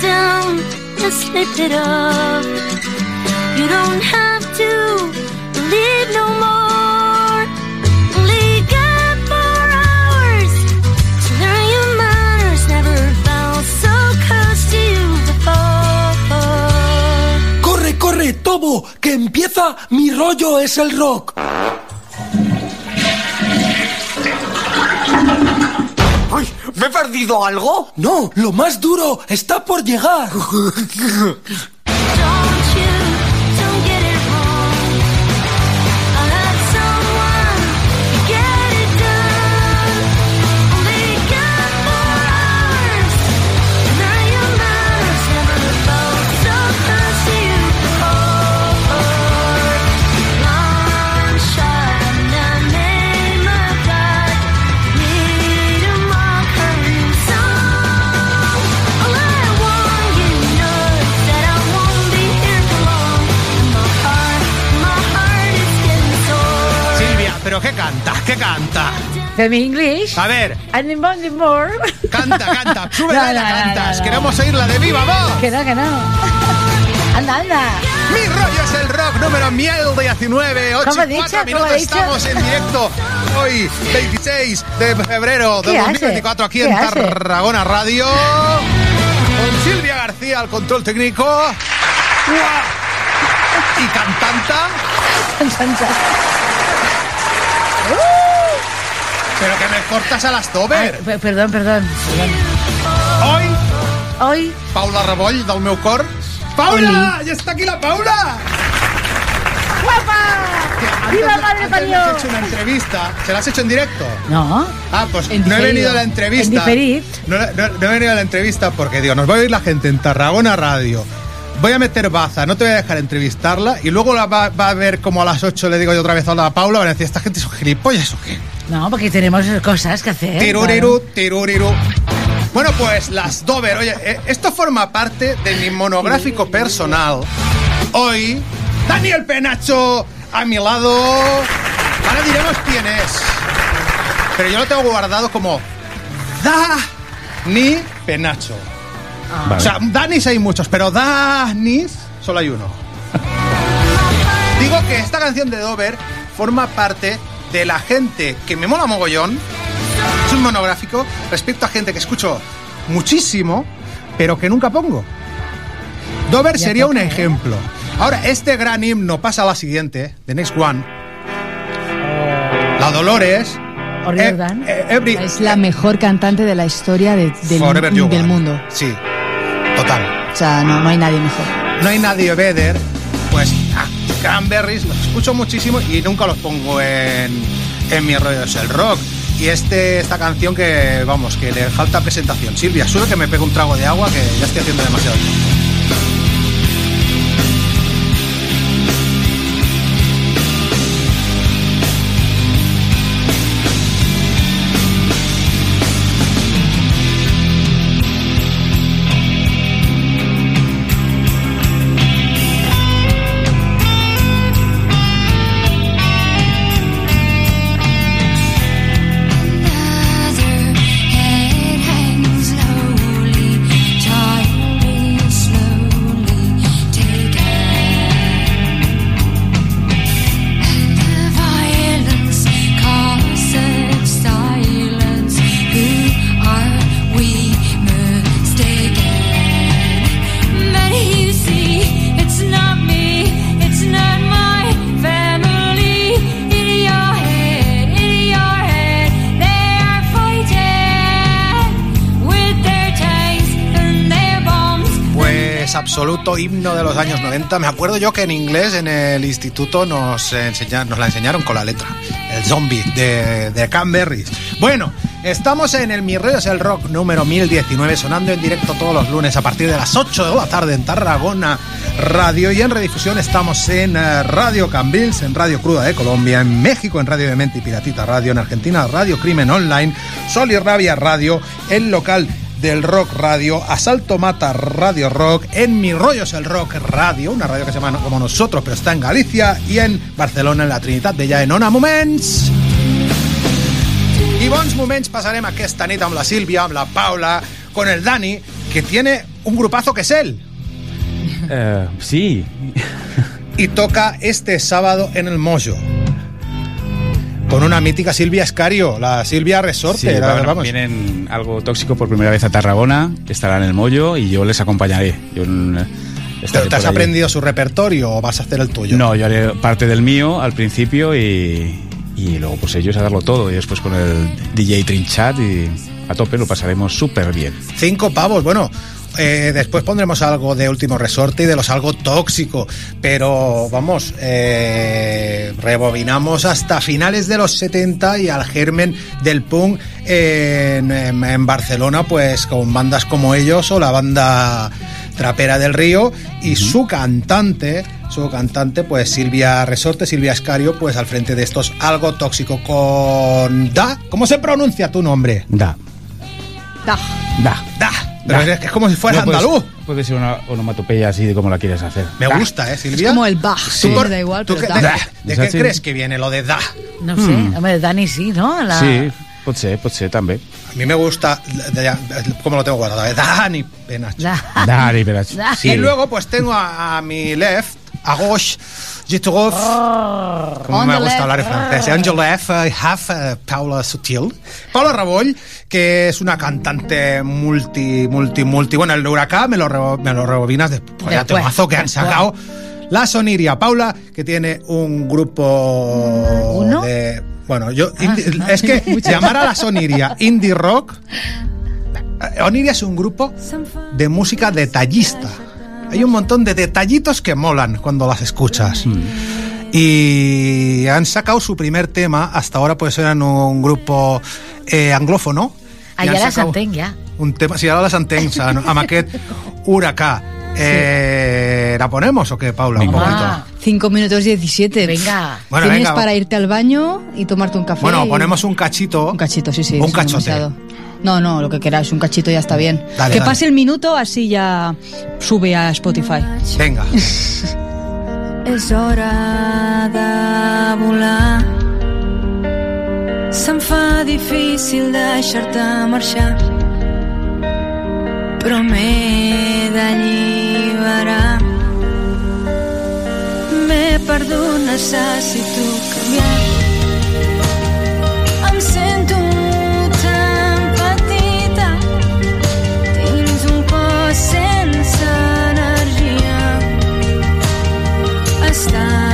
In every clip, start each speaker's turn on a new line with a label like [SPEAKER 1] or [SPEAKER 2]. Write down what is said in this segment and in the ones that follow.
[SPEAKER 1] down and slip it up. You don't have to believe no more. Only got four hours to learn your manners. Never felt so close to you before.
[SPEAKER 2] ¡Corre, corre, Tobo! ¡Que empieza mi rollo es el rock!
[SPEAKER 3] ¿Me he perdido algo?
[SPEAKER 2] No, lo más duro está por llegar.
[SPEAKER 4] ¿pero qué canta? ¿Qué canta?
[SPEAKER 5] Femi English.
[SPEAKER 4] A ver,
[SPEAKER 5] And in more.
[SPEAKER 4] canta, canta, súbela
[SPEAKER 5] No,
[SPEAKER 4] la cantas.
[SPEAKER 5] no.
[SPEAKER 4] Queremos oírla de viva voz.
[SPEAKER 5] que no, que no. Anda, anda.
[SPEAKER 4] Mi rollo es el rock número miel 19, 8
[SPEAKER 5] ¿Cómo ha
[SPEAKER 4] y
[SPEAKER 5] dicho?
[SPEAKER 4] 4
[SPEAKER 5] ¿Cómo
[SPEAKER 4] minutos. Estamos en directo hoy, 26 de febrero de
[SPEAKER 5] ¿Qué hace?
[SPEAKER 4] 2024, aquí
[SPEAKER 5] ¿Qué
[SPEAKER 4] en
[SPEAKER 5] hace?
[SPEAKER 4] Tarragona Radio. Con Silvia García al control técnico. Y cantanta.
[SPEAKER 5] Chan.
[SPEAKER 4] Pero que me cortas a las
[SPEAKER 5] Ay,
[SPEAKER 4] Dover.
[SPEAKER 5] per- perdón, perdón. perdón.
[SPEAKER 4] Hoy,
[SPEAKER 5] Hoy,
[SPEAKER 4] Paula Reboll, del meu cor. Paula! ¡Ya está aquí la Paula!
[SPEAKER 5] ¡guapa!
[SPEAKER 4] Antes,
[SPEAKER 5] ¡Viva
[SPEAKER 4] le
[SPEAKER 5] parió!
[SPEAKER 4] has hecho una entrevista. ¿Se la has hecho en directo?
[SPEAKER 5] No.
[SPEAKER 4] Ah, pues
[SPEAKER 5] En
[SPEAKER 4] no he venido a la entrevista.
[SPEAKER 5] En.
[SPEAKER 4] No, no- no he venido a la entrevista porque digo, nos va a oír la gente en Tarragona Radio. Voy a meter baza, no te voy a dejar entrevistarla y luego la va, va a ver como a las 8 le digo yo otra vez a Paula, van a decir, ¿esta gente son gilipollas o qué?
[SPEAKER 5] No, porque tenemos cosas que hacer.
[SPEAKER 4] Tiruriru, tiruriru. Bueno, pues las Dover, oye, eh, esto forma parte de mi monográfico personal. Hoy, Daniel Penacho a mi lado. Ahora diremos quién es. Pero yo lo tengo guardado como Dani Penacho. O sea, Danis hay muchos, pero Danis solo hay uno. Digo que esta canción de Dover forma parte de la gente que me mola mogollón. Es un monográfico respecto a gente que escucho muchísimo, pero que nunca pongo. Dover
[SPEAKER 5] Ya
[SPEAKER 4] sería un ejemplo. Ahora, este gran himno pasa a la siguiente, The Next One. La Dolores. Eh, every-
[SPEAKER 6] Es la mejor cantante de la historia de- del, del mundo.
[SPEAKER 4] Sí, total.
[SPEAKER 6] O sea, no, no hay nadie mejor.
[SPEAKER 4] no hay nadie better, pues ah, Cranberries los escucho muchísimo y nunca los pongo en, en mi rollo es el rock. Y este, esta canción que, vamos, que le falta presentación. Silvia, sube que me pego un trago de agua que ya estoy haciendo demasiado.
[SPEAKER 1] Another
[SPEAKER 4] himno de los años 90. Me acuerdo yo que en inglés en el instituto nos, enseña- nos la enseñaron con la letra. El zombie de, de Canberries. Bueno, estamos en el Mi Rollo es el Rock número 1019, sonando en directo todos los lunes a partir de las 8 de la tarde en Tarragona Radio. Y en redifusión estamos en eh, Radio Cambrils, en Radio Cruda de Colombia, en México en Radio Demente y Piratita Radio, en Argentina Radio Crimen Online, Sol y Rabia Radio, el local del Rock Radio, Asalto Mata Radio Rock, en Mi Rollo es el Rock Radio, una radio que se llama como nosotros, pero está en Galicia, y en Barcelona, en la Trinitat de Ja en Ona Moments. I bons moments passarem aquesta nit amb la Sílvia, amb la Paula, con el Dani, que tiene un grupazo que es él.
[SPEAKER 7] Eh, sí,
[SPEAKER 4] Y toca este sábado en el Mojo. Con una mítica Silvia Escario, la Silvia Resorte.
[SPEAKER 7] sí,
[SPEAKER 4] la-
[SPEAKER 7] bueno,
[SPEAKER 4] vamos.
[SPEAKER 7] vienen algo tóxico por primera vez a Tarragona, estarán en el Mollo y yo les acompañaré. Yo, mm,
[SPEAKER 4] ¿Te, has aprendido su repertorio o vas a hacer el tuyo?
[SPEAKER 7] No, yo haré parte del mío al principio y, y luego pues ellos a darlo todo y después con el DJ Trinchat y a tope lo pasaremos súper bien.
[SPEAKER 4] Cinco pavos, bueno. Eh, después pondremos algo de último resorte y de los algo tóxico, pero vamos, eh, rebobinamos hasta finales de los 70 y al germen del punk en, en- en Barcelona, pues con bandas como ellos o la banda Trapera del Río y su cantante, su cantante, pues Silvia Resorte, Silvia Escario, pues al frente de estos algo tóxico con Da. ¿Cómo se pronuncia tu nombre?
[SPEAKER 7] Da,
[SPEAKER 6] Da.
[SPEAKER 7] da.
[SPEAKER 4] Da. Pero es que es como si fuera
[SPEAKER 7] No, puedes-
[SPEAKER 4] andaluz.
[SPEAKER 7] Puede ser una onomatopeya así de como la quieres hacer.
[SPEAKER 4] Me
[SPEAKER 7] Da.
[SPEAKER 4] gusta, ¿eh,
[SPEAKER 6] Es
[SPEAKER 4] Silvia?
[SPEAKER 6] como el Bach.
[SPEAKER 4] ¿Tú
[SPEAKER 6] Sí.
[SPEAKER 4] por-
[SPEAKER 6] Da igual,
[SPEAKER 4] tú
[SPEAKER 6] pero
[SPEAKER 4] qué-
[SPEAKER 6] da.
[SPEAKER 4] ¿De, qué crees que viene lo de da?
[SPEAKER 5] No sé,
[SPEAKER 7] Mm.
[SPEAKER 5] home, Dani sí, no? La...
[SPEAKER 7] Sí, pot ser, pot ser també.
[SPEAKER 4] A mí me gusta, de- de- ¿cómo lo tengo guardado? Dani Benach.
[SPEAKER 5] La...
[SPEAKER 7] Dari, verás.
[SPEAKER 5] Da.
[SPEAKER 7] Sí.
[SPEAKER 4] Y luego pues tengo a, a mi left, a gauche, como me gusta hablar en francés, the left I have eh, Paula Sutil. Paula Raboll, que es una cantante multi, multi, multi. Bueno, el huracán me lo, rebo- me lo rebobinas después.
[SPEAKER 5] Después,
[SPEAKER 4] temazo que han sacado. La Soniria Paula, que tiene un grupo
[SPEAKER 5] ¿Uno?
[SPEAKER 4] de... Bueno, yo... indi-
[SPEAKER 5] Ah.
[SPEAKER 4] es que llamar a la Soniria indie rock... eh, Oniria es un grupo de música detallista. Hay un montón de detallitos que molan cuando las escuchas. Y han sacado su primer tema, hasta ahora pues eran un grupo eh, anglófono. I
[SPEAKER 5] Allà
[SPEAKER 4] han
[SPEAKER 5] la
[SPEAKER 4] sacado
[SPEAKER 5] s'entén, ja.
[SPEAKER 4] Un tema, si ara les entenc, amb aquest huracà. Eh, ¿La ponemos o qué, Paula? Un poquito.
[SPEAKER 5] Ah,
[SPEAKER 6] 5 minutos 17.
[SPEAKER 5] venga.
[SPEAKER 4] Bueno,
[SPEAKER 6] Tienes
[SPEAKER 4] venga.
[SPEAKER 6] para irte al baño y tomarte un café.
[SPEAKER 4] Bueno,
[SPEAKER 6] y-
[SPEAKER 4] ponemos un cachito.
[SPEAKER 6] Un cachito, sí, sí.
[SPEAKER 4] Un cachote.
[SPEAKER 6] No, no, lo que queráis, un cachito ya está bien.
[SPEAKER 4] Dale,
[SPEAKER 6] que
[SPEAKER 4] dale.
[SPEAKER 6] pase el minuto, así ya sube a Spotify.
[SPEAKER 4] Venga.
[SPEAKER 1] És hora de volar. Se'm fa difícil deixar-te marxar, però m'he d'alliberar. M'he perdut, necessito canviar. Està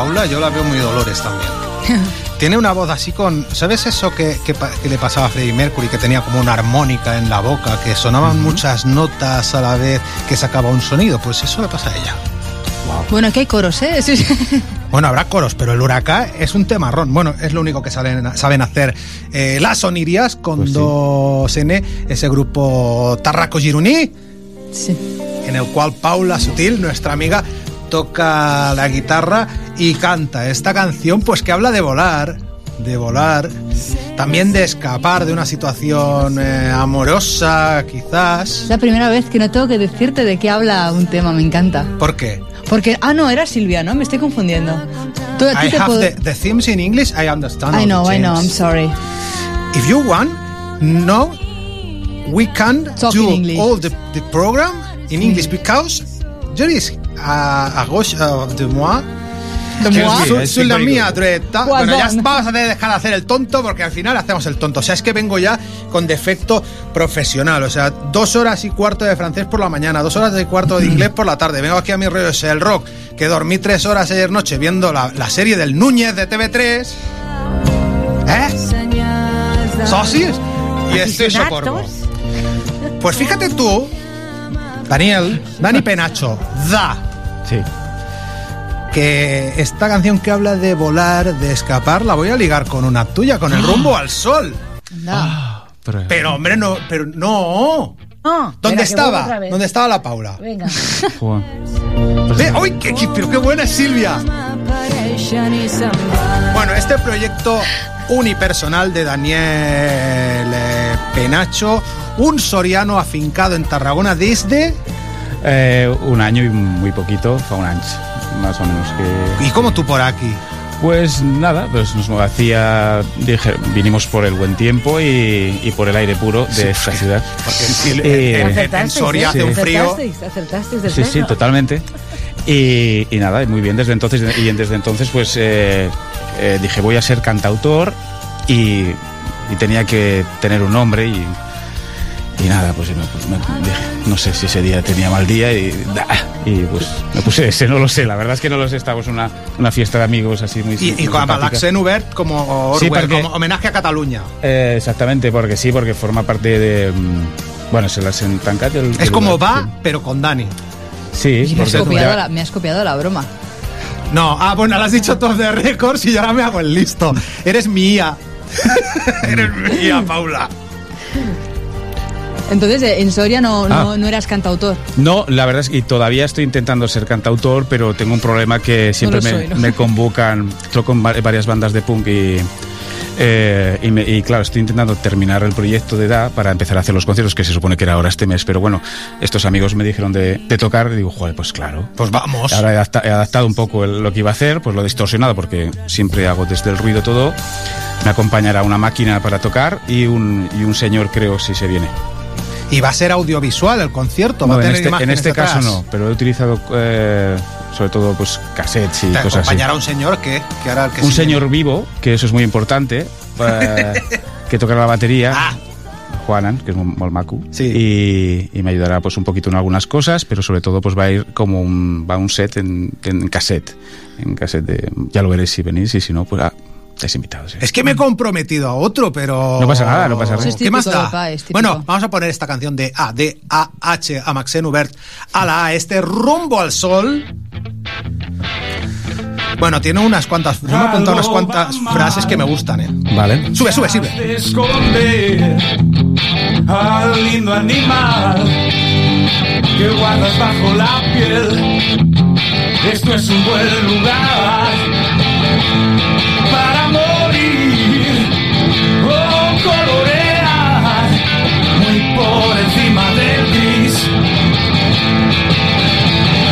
[SPEAKER 4] Paula, yo la veo muy dolores también. Tiene una voz así con... ¿Sabes eso que, que pa- que le pasaba a Freddie Mercury? Que tenía como una armónica en la boca, que sonaban muchas notas a la vez, que sacaba un sonido. Pues eso le pasa a ella.
[SPEAKER 6] Bueno, aquí hay coros, ¿eh?
[SPEAKER 4] Bueno, habrá coros, pero el huracán es un temarrón. Bueno, es lo único que saben, saben hacer eh, las Sonirias con
[SPEAKER 7] Pues sí.
[SPEAKER 4] N, ese grupo Tarraco Gironí,
[SPEAKER 6] Sí.
[SPEAKER 4] en el cual Paula Sutil, nuestra amiga, toca la guitarra y canta esta canción, pues que habla de volar, de volar, también de escapar de una situación eh, amorosa, quizás.
[SPEAKER 6] Es la primera vez que no tengo que decirte de qué habla un tema, me encanta.
[SPEAKER 4] ¿Por qué?
[SPEAKER 6] Porque, ah, no, era Silvia, ¿no? Me estoy confundiendo. Tú,
[SPEAKER 4] I
[SPEAKER 6] te
[SPEAKER 4] have
[SPEAKER 6] puedo-
[SPEAKER 4] the, the themes in English, I understand.
[SPEAKER 6] I know, I know, I'm sorry.
[SPEAKER 4] If you want, no, we can
[SPEAKER 6] Talk
[SPEAKER 4] do all the, the program in English because there is a, a gauche uh, de moi. Su- la mía, dreta. Bueno, ya vamos a dejar de hacer el tonto porque al final hacemos el tonto. O sea, es que vengo ya con defecto profesional. O sea, dos horas y cuarto de francés por la mañana, dos horas y cuarto de inglés por la tarde. Vengo aquí a mi rollo el rock, que dormí tres horas ayer noche viendo la, la serie del Núñez de TV3. ¿Eh? socis y estoy socorro. Pues fíjate tú, Daniel, Dani Penacho, Da,
[SPEAKER 7] Sí.
[SPEAKER 4] que esta canción que habla de volar, de escapar, la voy a ligar con una tuya, con el rumbo al sol.
[SPEAKER 5] Anda.
[SPEAKER 7] Pero,
[SPEAKER 4] Pero hombre, no, pero no.
[SPEAKER 5] No,
[SPEAKER 4] ¿Dónde estaba? ¿Dónde estaba la Paula?
[SPEAKER 5] Venga.
[SPEAKER 4] Ve, ¡Uy, qué, qué- pero qué buena es Silvia! Bueno, este proyecto unipersonal de Daniel eh, Penacho, un soriano afincado en Tarragona desde...
[SPEAKER 7] Eh, un año y muy poquito, fa un año, más o menos que...
[SPEAKER 4] ¿Y cómo tú por aquí?
[SPEAKER 7] Pues nada, pues nos hacía, dije, vinimos por el buen tiempo y, y por el aire puro de esta ciudad.
[SPEAKER 4] en- en-
[SPEAKER 7] Eh,
[SPEAKER 4] en- Soria
[SPEAKER 5] ¿eh?
[SPEAKER 4] hace un frío...
[SPEAKER 5] Acertasteis, acertasteis del
[SPEAKER 7] Sí, sí, totalmente. Y, y nada, muy bien desde entonces. Y desde entonces, pues eh, eh, dije, voy a ser cantautor y, y tenía que tener un nombre y, y nada, pues, pues me no sé si ese día tenía mal día y, da, y pues me puse ese, no lo sé, la verdad es que no lo sé, estábamos en una, una fiesta de amigos así muy
[SPEAKER 4] Y, y con l'accent obert como,
[SPEAKER 7] Sí,
[SPEAKER 4] como homenaje a Cataluña.
[SPEAKER 7] Eh, exactamente, porque sí, porque forma parte de... mm, Bueno, se las entancat el...
[SPEAKER 4] Es
[SPEAKER 7] el-
[SPEAKER 4] como va, pero con Dani.
[SPEAKER 7] Sí,
[SPEAKER 6] Y me, has copiado
[SPEAKER 7] ya-
[SPEAKER 6] la, me has copiado la broma.
[SPEAKER 4] No, ah, bueno, lo has dicho todo de récords y ahora me hago el listo. Eres mi IA. Eres mi IA, Paula.
[SPEAKER 6] Entonces, eh, en Soria no, no,
[SPEAKER 7] Ah.
[SPEAKER 6] no eras cantautor.
[SPEAKER 7] No, la verdad es que todavía estoy intentando ser cantautor, pero tengo un problema que siempre me,
[SPEAKER 6] soy, ¿no?
[SPEAKER 7] me convocan, toco en va- varias bandas de punk y, eh, y, me- y, claro, estoy intentando terminar el proyecto de edad para empezar a hacer los conciertos, que se supone que era ahora este mes, pero bueno, estos amigos me dijeron de, de tocar y digo, joder, pues claro.
[SPEAKER 4] Pues vamos.
[SPEAKER 7] Ahora he, adapta- he adaptado un poco el- lo que iba a hacer, pues lo he distorsionado porque siempre hago desde el ruido todo. Me acompañará una máquina para tocar y un, y un señor, creo, si se viene.
[SPEAKER 4] Y va a ser audiovisual el concierto. va a
[SPEAKER 7] en
[SPEAKER 4] tener
[SPEAKER 7] este, en este caso no, pero he utilizado eh, sobre todo pues cassettes y
[SPEAKER 4] Te
[SPEAKER 7] cosas así.
[SPEAKER 4] acompañará un señor que, que hará el que
[SPEAKER 7] Un
[SPEAKER 4] sigue.
[SPEAKER 7] señor vivo, que eso es muy importante, eh, que tocará la batería.
[SPEAKER 4] Ah.
[SPEAKER 7] Juanan, que es maco,
[SPEAKER 4] Sí.
[SPEAKER 7] y, y me ayudará pues un poquito en algunas cosas, pero sobre todo pues va a ir como un, va un set en, en cassette, en cassette de, ya lo veréis si venís y si no, pues ah, estáis invitados. ¿eh?
[SPEAKER 4] Es que me he comprometido a otro, pero.
[SPEAKER 7] No pasa nada, no pasa nada.
[SPEAKER 6] Es
[SPEAKER 4] ¿Qué más da?
[SPEAKER 6] es
[SPEAKER 4] bueno, vamos a poner esta canción de A, D, A, H, a Maxen Hubert, a la A, este rumbo al sol. Bueno, tiene unas cuantas. Yo me he apuntado unas cuantas frases que me gustan, ¿eh?
[SPEAKER 7] Vale.
[SPEAKER 4] Sube, sube, sube.
[SPEAKER 8] de esconder al lindo animal que guardas bajo la piel. Esto es un buen lugar para morir o colorear muy por encima del gris.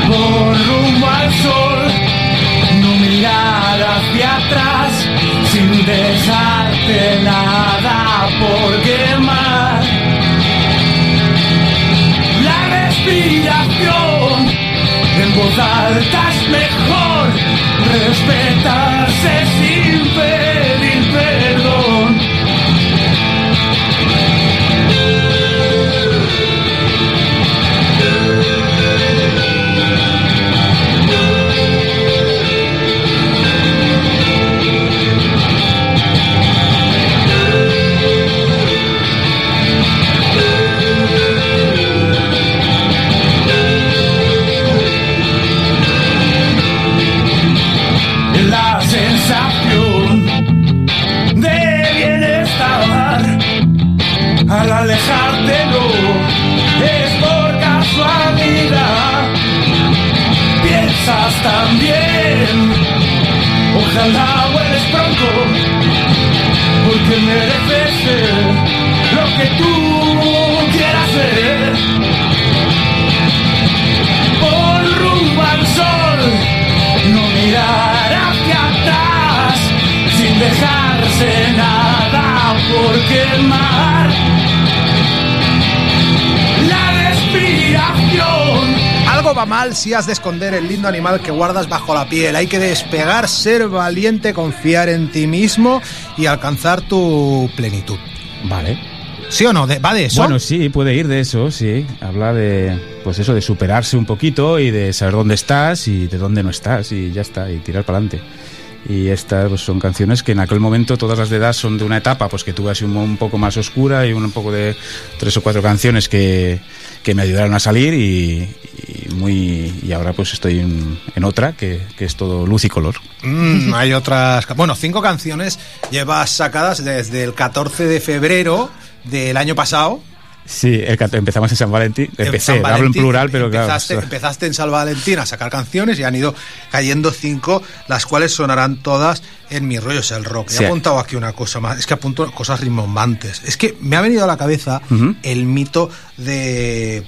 [SPEAKER 8] Por rumbo al sol, no mirar hacia atrás sin dejarte nada por quemar. La respiración voz mejor, respetarse sin también ojalá vueles pronto porque mereces ser lo que tú quieras ser por rumbo al sol no mirar hacia atrás sin dejarse nada por quemar. La respiración
[SPEAKER 4] Algo va mal si has de esconder el lindo animal que guardas bajo la piel. Hay que despegar, ser valiente, confiar en ti mismo y alcanzar tu plenitud.
[SPEAKER 7] Vale.
[SPEAKER 4] ¿Sí o no? De- ¿Va de eso?
[SPEAKER 7] Bueno, sí, puede ir de eso, sí. Habla de, pues eso, de superarse un poquito y de saber dónde estás y de dónde no estás y ya está, y tirar para adelante. Y estas pues, son canciones que en aquel momento todas las de edad son de una etapa pues que tuve así un, un poco más oscura y un poco de tres o cuatro canciones que, que me ayudaron a salir y, muy y ahora pues estoy en, en otra que, que es todo luz y color.
[SPEAKER 4] Mm, hay otras. Bueno, cinco canciones llevas sacadas desde el 14 de febrero del año pasado.
[SPEAKER 7] Sí, el empezamos en San Valentín.
[SPEAKER 4] En
[SPEAKER 7] Empecé,
[SPEAKER 4] San
[SPEAKER 7] hablo en plural, pero
[SPEAKER 4] empezaste,
[SPEAKER 7] claro.
[SPEAKER 4] empezaste en San Valentín a sacar canciones y han ido cayendo cinco, las cuales sonarán todas en mis rollos el rock.
[SPEAKER 7] Sí.
[SPEAKER 4] He apuntado aquí una cosa más, es que apunto cosas rimbombantes. Es que me ha venido a la cabeza el mito de.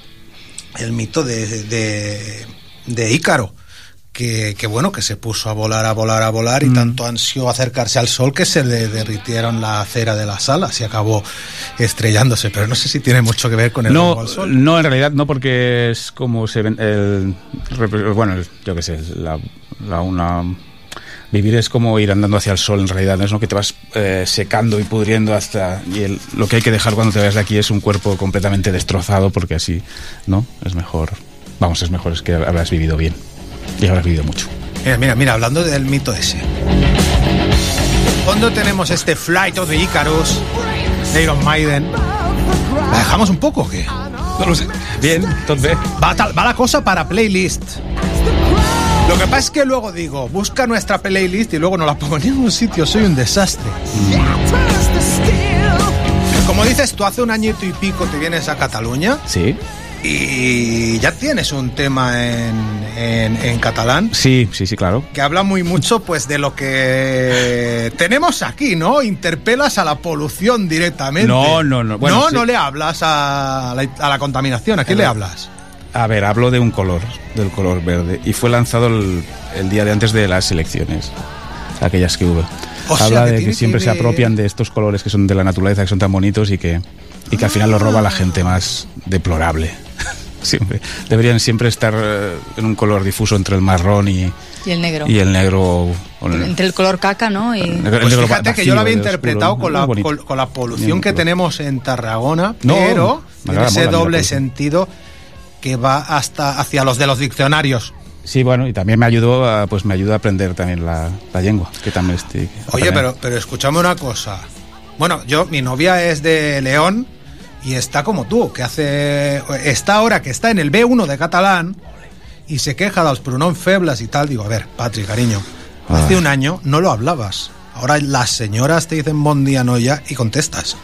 [SPEAKER 4] El mito de. de, de Ícaro. Que, que bueno, que se puso a volar, a volar, a volar y
[SPEAKER 7] Mm.
[SPEAKER 4] tanto ansió acercarse al sol que se le derritieron la acera de las alas y acabó estrellándose. Pero no sé si tiene mucho que ver con el
[SPEAKER 7] No,
[SPEAKER 4] al sol.
[SPEAKER 7] no, en realidad no, porque es como se ven. El, bueno, el- yo qué sé, la, la una. Vivir es como ir andando hacia el sol en realidad, ¿no? es lo que te vas eh, secando y pudriendo hasta... Y el- lo que hay que dejar cuando te vayas de aquí es un cuerpo completamente destrozado porque así, ¿no? Es mejor, vamos, es mejor, es que habrás vivido bien y habrás vivido mucho.
[SPEAKER 4] Mira, mira, mira, hablando del mito ese. Cuando tenemos este Flight of the Icarus de Iron Maiden, ¿la dejamos un poco o qué?
[SPEAKER 7] No lo sé. Bien, entonces...
[SPEAKER 4] Va, tal- va la cosa para playlist. Lo que pasa es que luego digo, busca nuestra playlist y luego no la pongo en ningún sitio, soy un desastre. Como dices, tú hace un añito y pico te vienes a Cataluña
[SPEAKER 7] Sí,
[SPEAKER 4] y ya tienes un tema en, en- en catalán
[SPEAKER 7] sí, sí, sí, claro.
[SPEAKER 4] que habla muy mucho pues de lo que tenemos aquí, ¿no? Interpelas a la polución directamente.
[SPEAKER 7] No, no, no. Bueno,
[SPEAKER 4] no,
[SPEAKER 7] sí.
[SPEAKER 4] no le hablas a la, a la contaminación. ¿A quién le hablas?
[SPEAKER 7] A ver, hablo de un color, del color verde. Y fue lanzado el, el día de antes de las elecciones, aquellas que hubo.
[SPEAKER 4] O sea,
[SPEAKER 7] Habla
[SPEAKER 4] que
[SPEAKER 7] de que siempre
[SPEAKER 4] que
[SPEAKER 7] se apropian de estos colores que son de la naturaleza, que son tan bonitos y que, y que al final los roba la gente más deplorable. Siempre. Deberían siempre estar eh, en un color difuso entre el marrón y,
[SPEAKER 6] Y el negro.
[SPEAKER 7] y el negro. o el-
[SPEAKER 6] Entre el color caca, ¿no? Y...
[SPEAKER 7] el negro
[SPEAKER 4] Pues
[SPEAKER 7] va-
[SPEAKER 4] fíjate que yo lo había interpretado
[SPEAKER 7] oscuro.
[SPEAKER 4] con la, con, con la polución que tenemos en Tarragona,
[SPEAKER 7] No,
[SPEAKER 4] pero ese
[SPEAKER 7] mola,
[SPEAKER 4] doble sentido que va hasta hacia los de los diccionarios.
[SPEAKER 7] Sí, bueno, y también me ayudó a, pues me ayuda a aprender también la, la lengua, que también estoy.
[SPEAKER 4] Oye, pero, pero escúchame una cosa. Bueno, yo, mi novia es de León y está como tú, que hace. Está ahora que está en el B1 de catalán y se queja de los pronoms febles y tal. Digo, a ver, Patri, cariño, hace
[SPEAKER 7] Ah.
[SPEAKER 4] un año no lo hablabas. Ahora las señoras te dicen bon dia noia y contestas.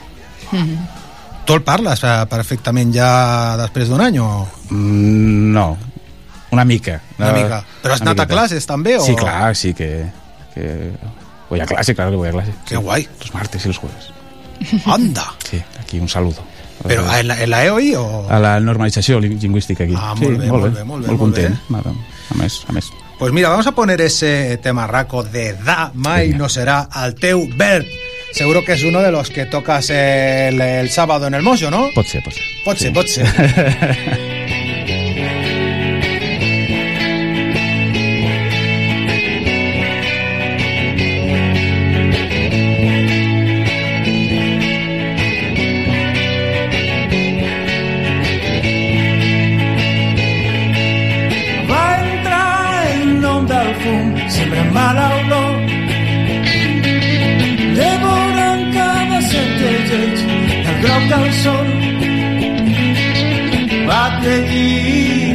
[SPEAKER 4] ¿Tú el parles eh, perfectament ja després d'un any o
[SPEAKER 7] Mm, No, una mica.
[SPEAKER 4] una mica? Però has
[SPEAKER 7] Una
[SPEAKER 4] anat a classes també? O...
[SPEAKER 7] Sí, claro, sí que, que voy a clase, claro que voy a clase.
[SPEAKER 4] Qué guay.
[SPEAKER 7] Los martes y los jueves.
[SPEAKER 4] Anda.
[SPEAKER 7] Sí, aquí un saludo.
[SPEAKER 4] Però en la, en la EOI o...?
[SPEAKER 7] A la normalització lin- lingüística aquí.
[SPEAKER 4] Ah,
[SPEAKER 7] sí,
[SPEAKER 4] molt bé, molt bé, molt bé,
[SPEAKER 7] Molt
[SPEAKER 4] molt bé.
[SPEAKER 7] content. Molt A més, a més.
[SPEAKER 4] Pues mira, vamos a poner ese tema raco de Da Mai
[SPEAKER 7] Venga.
[SPEAKER 4] no será al teu Bert. Seguro que es uno de los que tocas el, el sábado en el Mojo, ¿no?
[SPEAKER 7] Pot ser, pot ser.
[SPEAKER 4] Pot ser,
[SPEAKER 7] Sí.
[SPEAKER 4] pot ser.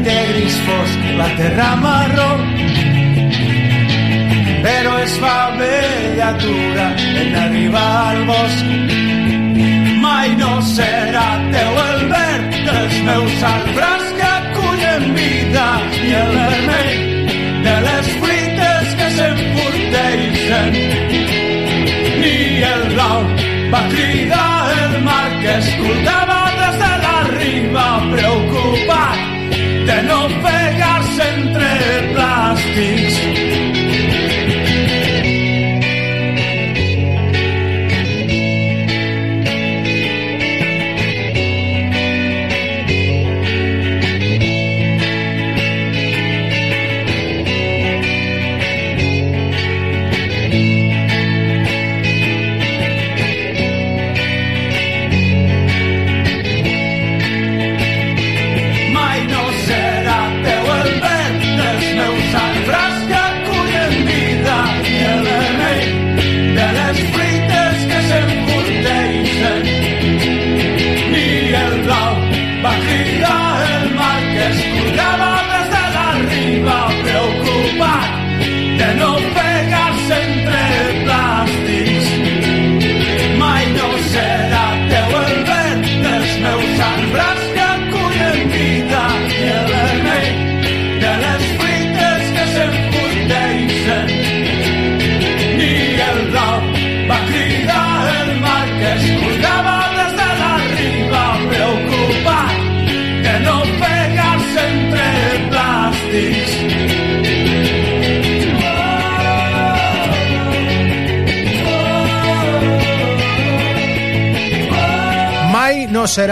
[SPEAKER 8] de gris fosc la terra marró. Però es fa bellatura en arribar al bosc. Mai no serà teu el verd dels meus arbres que acullen vida i el vermell de les fruites que s'emporteixen. Ni el blau va cridar el mar que escoltava riba preocupat de no pegar-se entre plàstics.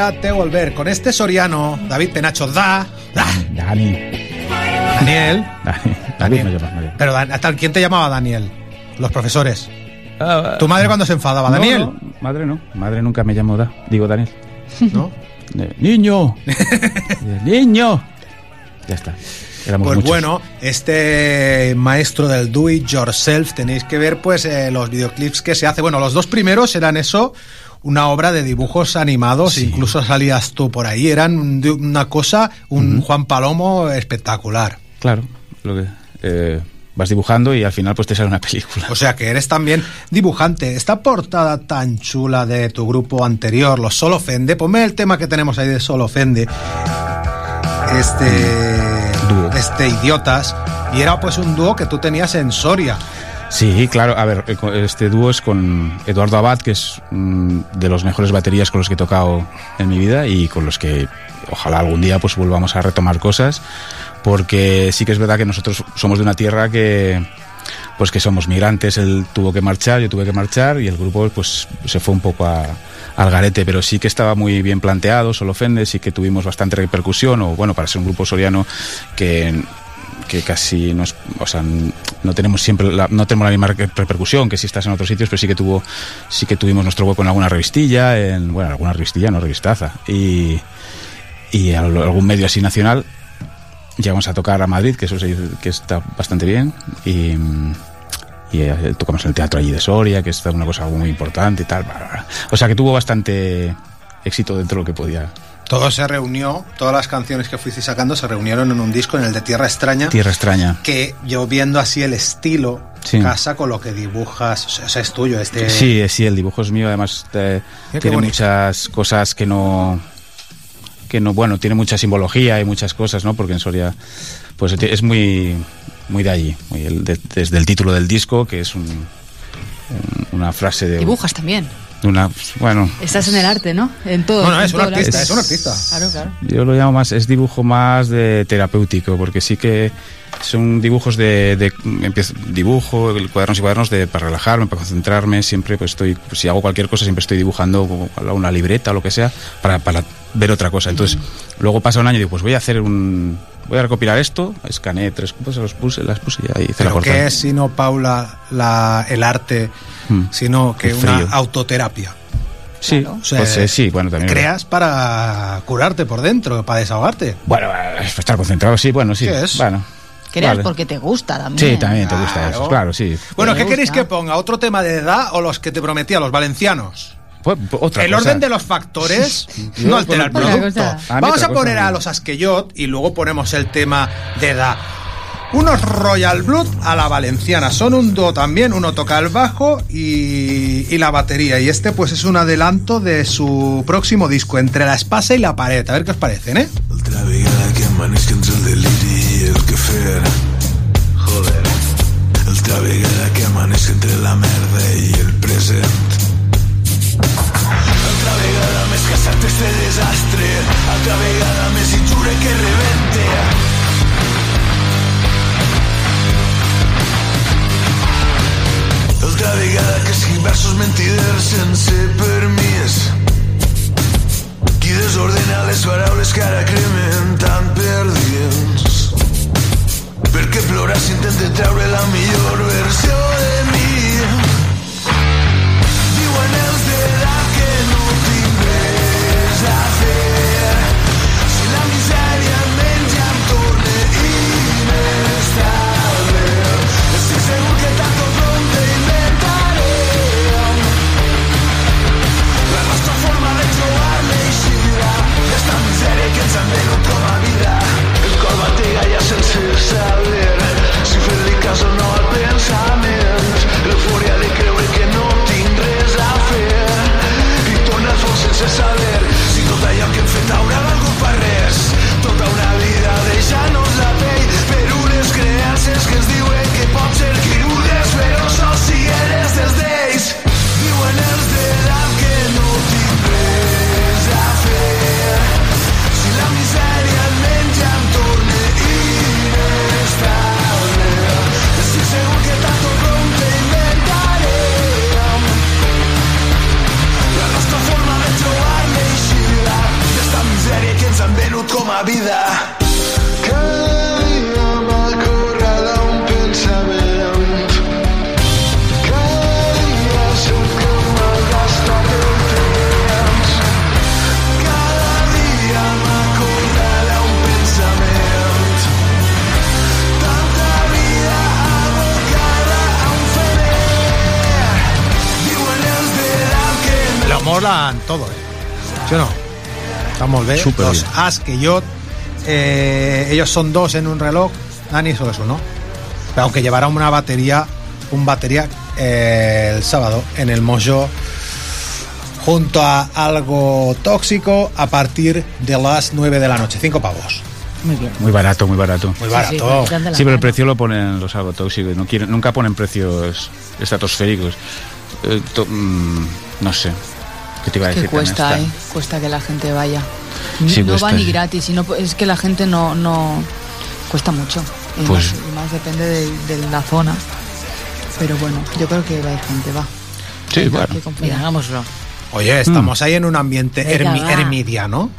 [SPEAKER 8] No
[SPEAKER 4] será te volver. Con este Soriano, David Penacho da. da.
[SPEAKER 7] Dani.
[SPEAKER 4] Daniel.
[SPEAKER 7] Dani. David me llama, me llama.
[SPEAKER 4] Pero hasta ¿quién te llamaba Daniel? Los profesores.
[SPEAKER 7] Ah,
[SPEAKER 4] ¿Tu madre cuando se enfadaba?
[SPEAKER 7] no,
[SPEAKER 4] Daniel.
[SPEAKER 7] no, madre no. Madre nunca me llamó Da. Digo Daniel.
[SPEAKER 4] ¿No?
[SPEAKER 7] Eh, niño. Eh, niño. Ya está. Éramos
[SPEAKER 4] Pues
[SPEAKER 7] muchos.
[SPEAKER 4] bueno, este maestro del do it yourself tenéis que ver pues eh, los videoclips que se hace. Bueno, los dos primeros eran eso, una obra de dibujos animados, incluso salías tú por ahí, eran una cosa, un Juan Palomo espectacular.
[SPEAKER 7] Claro. Lo que, eh, vas dibujando y al final pues te sale una película.
[SPEAKER 4] O sea que eres también dibujante. Esta portada tan chula de tu grupo anterior, los Solo Ofende, ponme el tema que tenemos ahí de Solo Ofende. Este.
[SPEAKER 7] Dúo.
[SPEAKER 4] Este Idiotas. Y era pues un dúo que tú tenías en Soria.
[SPEAKER 7] Sí, claro. A ver, eh, este dúo es con Eduardo Abad, que es mm, de los mejores baterías con los que he tocado en mi vida y con los que ojalá algún día pues volvamos a retomar cosas, porque sí que es verdad que nosotros somos de una tierra que pues que somos migrantes, él tuvo que marchar, yo tuve que marchar y el grupo pues se fue un poco al garete, pero sí que estaba muy bien planteado, solo ofende, sí que tuvimos bastante repercusión, o bueno, para ser un grupo soriano que que casi nos, o sea, no tenemos siempre la, no tenemos la misma re- repercusión que si estás en otros sitios, pero sí que tuvo sí que tuvimos nuestro hueco en alguna revistilla, en bueno, alguna revistilla, no revistaza y y al- algún medio así nacional llegamos a tocar a Madrid, que eso se dice que está bastante bien y y eh, tocamos en el teatro allí de Soria, que es una cosa muy importante y tal. O sea que tuvo bastante éxito dentro de lo que podía.
[SPEAKER 4] Todo se reunió, todas las canciones que fuisteis sacando se reunieron en un disco, en el de Tierra Extraña.
[SPEAKER 7] Tierra extraña.
[SPEAKER 4] Que yo viendo así el estilo,
[SPEAKER 7] Sí.
[SPEAKER 4] casa con lo que dibujas, o sea, es tuyo. Este,
[SPEAKER 7] Sí, sí, el dibujo es mío, además eh, tiene
[SPEAKER 4] bonito.
[SPEAKER 7] muchas cosas que no que no, bueno, tiene mucha simbología y muchas cosas, ¿no? Porque en Soria pues es muy muy de allí, muy el- de- desde el título del disco, que es un- un- una frase de
[SPEAKER 6] Dibujas también.
[SPEAKER 7] De una bueno,
[SPEAKER 6] Estás en el arte, ¿no? En todo.
[SPEAKER 4] No, no,
[SPEAKER 6] en
[SPEAKER 4] es un
[SPEAKER 6] todo
[SPEAKER 4] artista, es un artista.
[SPEAKER 6] Claro, claro.
[SPEAKER 7] Yo lo llamo más, es dibujo más de terapéutico, porque sí que son dibujos de, de empiezo- dibujo, cuadernos y cuadernos de, para relajarme, para concentrarme, siempre pues estoy, pues, si hago cualquier cosa, siempre estoy dibujando una libreta o lo que sea, para, para ver otra cosa. Entonces, luego pasa un año y digo, pues voy a hacer un, voy a recopilar esto, escaneé tres cosas, los puse, las puse y ahí hice la
[SPEAKER 4] Pero. ¿qué es sino, Paula, la, el arte,
[SPEAKER 7] Hmm.
[SPEAKER 4] sino que una autoterapia?
[SPEAKER 7] Sí,
[SPEAKER 6] Claro.
[SPEAKER 4] O sea,
[SPEAKER 7] pues, eh, sí, bueno, también.
[SPEAKER 4] Creas para curarte por dentro, para desahogarte.
[SPEAKER 7] Bueno, eh, estar concentrado, sí, bueno, sí.
[SPEAKER 4] ¿Qué es?
[SPEAKER 7] Bueno.
[SPEAKER 6] Creas
[SPEAKER 7] vale.
[SPEAKER 6] porque te gusta también.
[SPEAKER 7] Sí, también te gusta
[SPEAKER 4] Claro.
[SPEAKER 7] eso, claro, sí.
[SPEAKER 4] Bueno, ¿qué
[SPEAKER 6] gusta.
[SPEAKER 4] queréis que ponga? ¿Otro tema de edad o los que te prometía, los valencianos?
[SPEAKER 7] Pues, otra
[SPEAKER 4] el
[SPEAKER 7] cosa.
[SPEAKER 4] orden de los factores no altera el
[SPEAKER 6] Otra
[SPEAKER 4] producto.
[SPEAKER 7] A
[SPEAKER 4] Vamos
[SPEAKER 7] otra
[SPEAKER 4] a poner a los Asqueyot y luego ponemos el tema de edad. Unos Royal Blood a la valenciana. Son un dúo también. Uno toca el bajo y, y la batería. Y este, pues, es un adelanto de su próximo disco, Entre la espasa y la pared. A ver qué os parecen, ¿eh?
[SPEAKER 9] Vegada que amanesc entre el deliri i el que fer. Joder. Vegada que amanesc entre la merda i el present. Caçat este desastre. Altra vegada més i jure que rebente. Altra vegada que escric versos mentiders sense permís. Qui desordena les paraules que ara cremen tant per dins. Perquè plorar treure la millor versió de mi.
[SPEAKER 7] Súper
[SPEAKER 4] Los
[SPEAKER 7] bien.
[SPEAKER 4] As que yo. eh, ellos son dos en un reloj. Dani solo es uno. Pero aunque llevará una batería. Un batería eh, el sábado en el Mojo. Junto a algo tóxico a partir de las 9 de la noche. Cinco pavos.
[SPEAKER 6] Muy bien.
[SPEAKER 7] Muy barato, muy barato.
[SPEAKER 4] Muy barato.
[SPEAKER 6] sí,
[SPEAKER 7] pero el precio lo ponen los agrotóxicos. No quieren, nunca ponen precios estratosféricos. Eh, to- mm, no sé. ¿Qué te iba a
[SPEAKER 10] Que
[SPEAKER 7] decir?
[SPEAKER 10] cuesta, ¿eh? Cuesta que la gente vaya.
[SPEAKER 7] Sí,
[SPEAKER 10] no
[SPEAKER 7] cuesta,
[SPEAKER 10] va ni
[SPEAKER 7] sí.
[SPEAKER 10] gratis, y no, es que la gente no, no cuesta mucho. Y
[SPEAKER 7] Pues-
[SPEAKER 10] más, y más depende de, de la zona. Pero bueno, yo creo que va a ir gente, va.
[SPEAKER 7] Sí,
[SPEAKER 10] Hay
[SPEAKER 7] bueno.
[SPEAKER 6] Mira, hagámoslo.
[SPEAKER 4] Oye, estamos ahí en un ambiente
[SPEAKER 6] Venga,
[SPEAKER 4] ermi-
[SPEAKER 6] va.
[SPEAKER 4] ermidiano.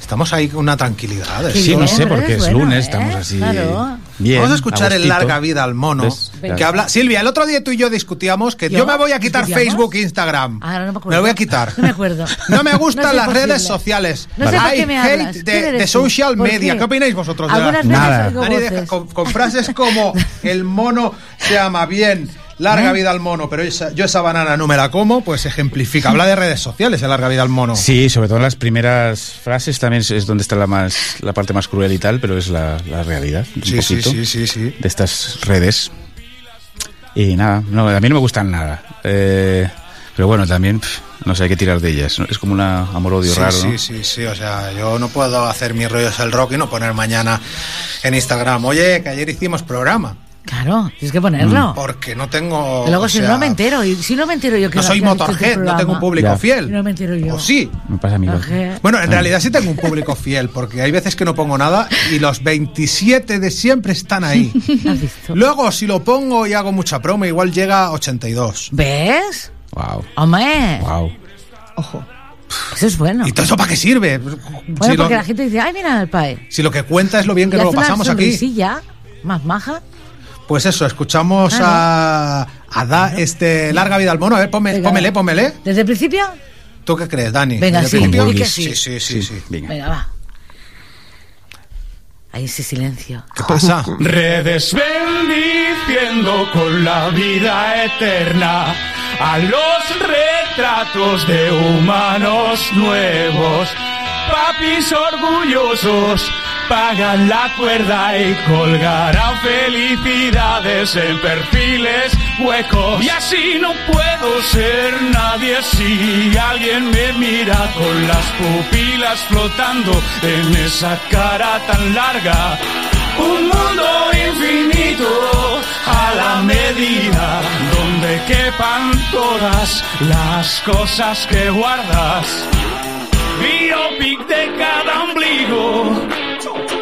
[SPEAKER 4] Estamos ahí con una tranquilidad.
[SPEAKER 6] Qué
[SPEAKER 7] Sí, no sé, porque
[SPEAKER 6] es
[SPEAKER 7] es
[SPEAKER 6] bueno,
[SPEAKER 7] lunes,
[SPEAKER 6] ¿eh?
[SPEAKER 7] estamos así.
[SPEAKER 6] Claro.
[SPEAKER 7] Bien.
[SPEAKER 4] Vamos a escuchar el
[SPEAKER 7] gustito.
[SPEAKER 4] larga vida al mono.
[SPEAKER 7] ¿Ves?
[SPEAKER 4] Que habla. Silvia, el otro día tú y yo discutíamos que yo,
[SPEAKER 6] ¿Yo?
[SPEAKER 4] me voy a quitar
[SPEAKER 6] ¿Discutíamos?
[SPEAKER 4] Facebook e Instagram.
[SPEAKER 6] Ah, no me acuerdo.
[SPEAKER 4] lo voy a quitar.
[SPEAKER 6] No me acuerdo.
[SPEAKER 4] No me gustan
[SPEAKER 6] No
[SPEAKER 4] las redes sociales.
[SPEAKER 6] No sé
[SPEAKER 4] Hay
[SPEAKER 6] qué me
[SPEAKER 4] hate de,
[SPEAKER 6] ¿Quién eres
[SPEAKER 4] de social
[SPEAKER 6] ¿Por
[SPEAKER 4] media.
[SPEAKER 6] qué?
[SPEAKER 4] ¿Qué opináis vosotros? de
[SPEAKER 6] Algunas
[SPEAKER 4] la-
[SPEAKER 6] veces
[SPEAKER 7] Nada.
[SPEAKER 6] oigo
[SPEAKER 4] Dani,
[SPEAKER 6] voces.
[SPEAKER 4] deja- con, con frases como el mono se llama bien, larga
[SPEAKER 6] ¿Eh?
[SPEAKER 4] vida al mono, pero esa- yo esa banana no me la como, pues ejemplifica. Habla de redes sociales, el larga vida al mono.
[SPEAKER 7] Sí, sobre todo en las primeras frases también es, donde está la más la parte más cruel y tal, pero es la, la realidad. Un
[SPEAKER 4] sí,
[SPEAKER 7] poquito
[SPEAKER 4] sí, sí, sí.
[SPEAKER 7] de estas redes. Y nada, no, a mí no me gustan nada. Eh, pero bueno, también, no sé, hay que tirar de ellas. ¿no? Es como un amor-odio
[SPEAKER 4] Sí,
[SPEAKER 7] raro,
[SPEAKER 4] sí,
[SPEAKER 7] ¿no?
[SPEAKER 4] sí, sí, o sea, yo no puedo hacer mis rollos el rock y no poner mañana en Instagram, oye, que ayer hicimos programa,
[SPEAKER 6] Claro, tienes que ponerlo.
[SPEAKER 4] porque no tengo...
[SPEAKER 6] Y luego
[SPEAKER 4] o
[SPEAKER 6] si
[SPEAKER 4] sea,
[SPEAKER 6] no me entero, y si no me entero yo que
[SPEAKER 4] No soy Motorhead,
[SPEAKER 6] este
[SPEAKER 4] no tengo un público
[SPEAKER 7] Ya.
[SPEAKER 4] fiel.
[SPEAKER 6] Si no me entero yo.
[SPEAKER 4] O sí.
[SPEAKER 7] Me pasa a mí.
[SPEAKER 4] Bueno, en realidad sí tengo un público fiel, porque hay veces que no pongo nada y los 27 de siempre están ahí.
[SPEAKER 6] ¿Has visto?
[SPEAKER 4] Luego, si lo pongo y hago mucha promo, igual llega a 82.
[SPEAKER 6] ¿Ves?
[SPEAKER 7] Wow,
[SPEAKER 6] Hombre,
[SPEAKER 7] wow.
[SPEAKER 10] Ojo.
[SPEAKER 6] eso es bueno.
[SPEAKER 4] ¿Y todo eso para qué sirve?
[SPEAKER 6] Bueno,
[SPEAKER 4] si,
[SPEAKER 6] porque
[SPEAKER 4] lo,
[SPEAKER 6] la gente dice, ay, mira el PAE.
[SPEAKER 4] si lo que cuenta es lo bien que nos lo pasamos aquí.
[SPEAKER 6] sonrisilla más maja.
[SPEAKER 4] Pues eso, escuchamos a, a Da, este, larga vida al mono. A ver, ponme, pómele, pómele.
[SPEAKER 6] ¿Desde el principio?
[SPEAKER 4] ¿Tú qué crees, Dani?
[SPEAKER 6] Venga,
[SPEAKER 4] ¿Desde el
[SPEAKER 6] sí,
[SPEAKER 4] principio?
[SPEAKER 6] di que
[SPEAKER 4] sí,
[SPEAKER 6] sí.
[SPEAKER 4] sí, sí, sí.
[SPEAKER 7] Venga.
[SPEAKER 6] Venga, va. Hay ese silencio.
[SPEAKER 4] ¿Qué pasa?
[SPEAKER 8] Redes bendiciendo con la vida eterna a los retratos de humanos nuevos. Papis orgullosos pagan la cuerda y colgarán felicidades en perfiles huecos. Y así no puedo ser nadie si alguien me mira con las pupilas flotando en esa cara tan larga. Un mundo infinito a la medida donde quepan todas las cosas que guardas. Biopic de cada ombligo,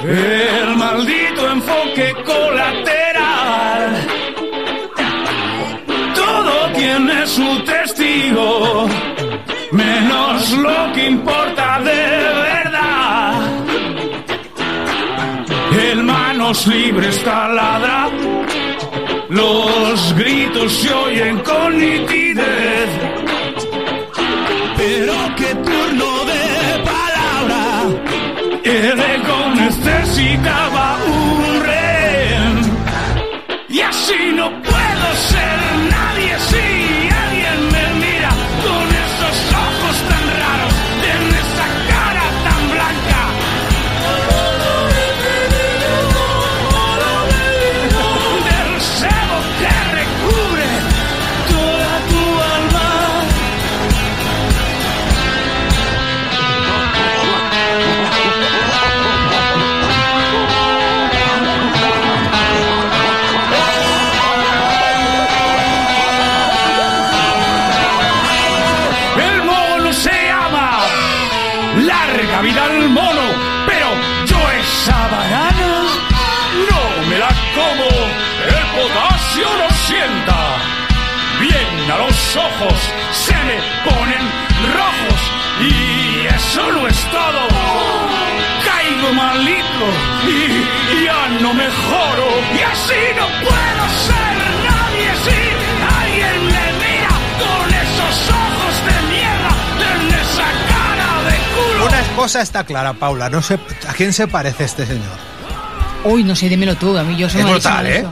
[SPEAKER 8] el maldito enfoque colateral. Todo tiene su testigo, menos lo que importa de verdad. El manos libres taladra, los gritos se oyen con nitidez. Pero qué turno de palabra, el ego necesitaba un rehén. Y así no así no puedo ser nadie si alguien me mira con esos ojos de mierda en esa cara de culo.
[SPEAKER 4] Una cosa está clara, Paula. No sé a quién se parece este señor.
[SPEAKER 10] Uy, no sé, dímelo tú, a mí yo soy
[SPEAKER 4] Es brutal, ¿eh?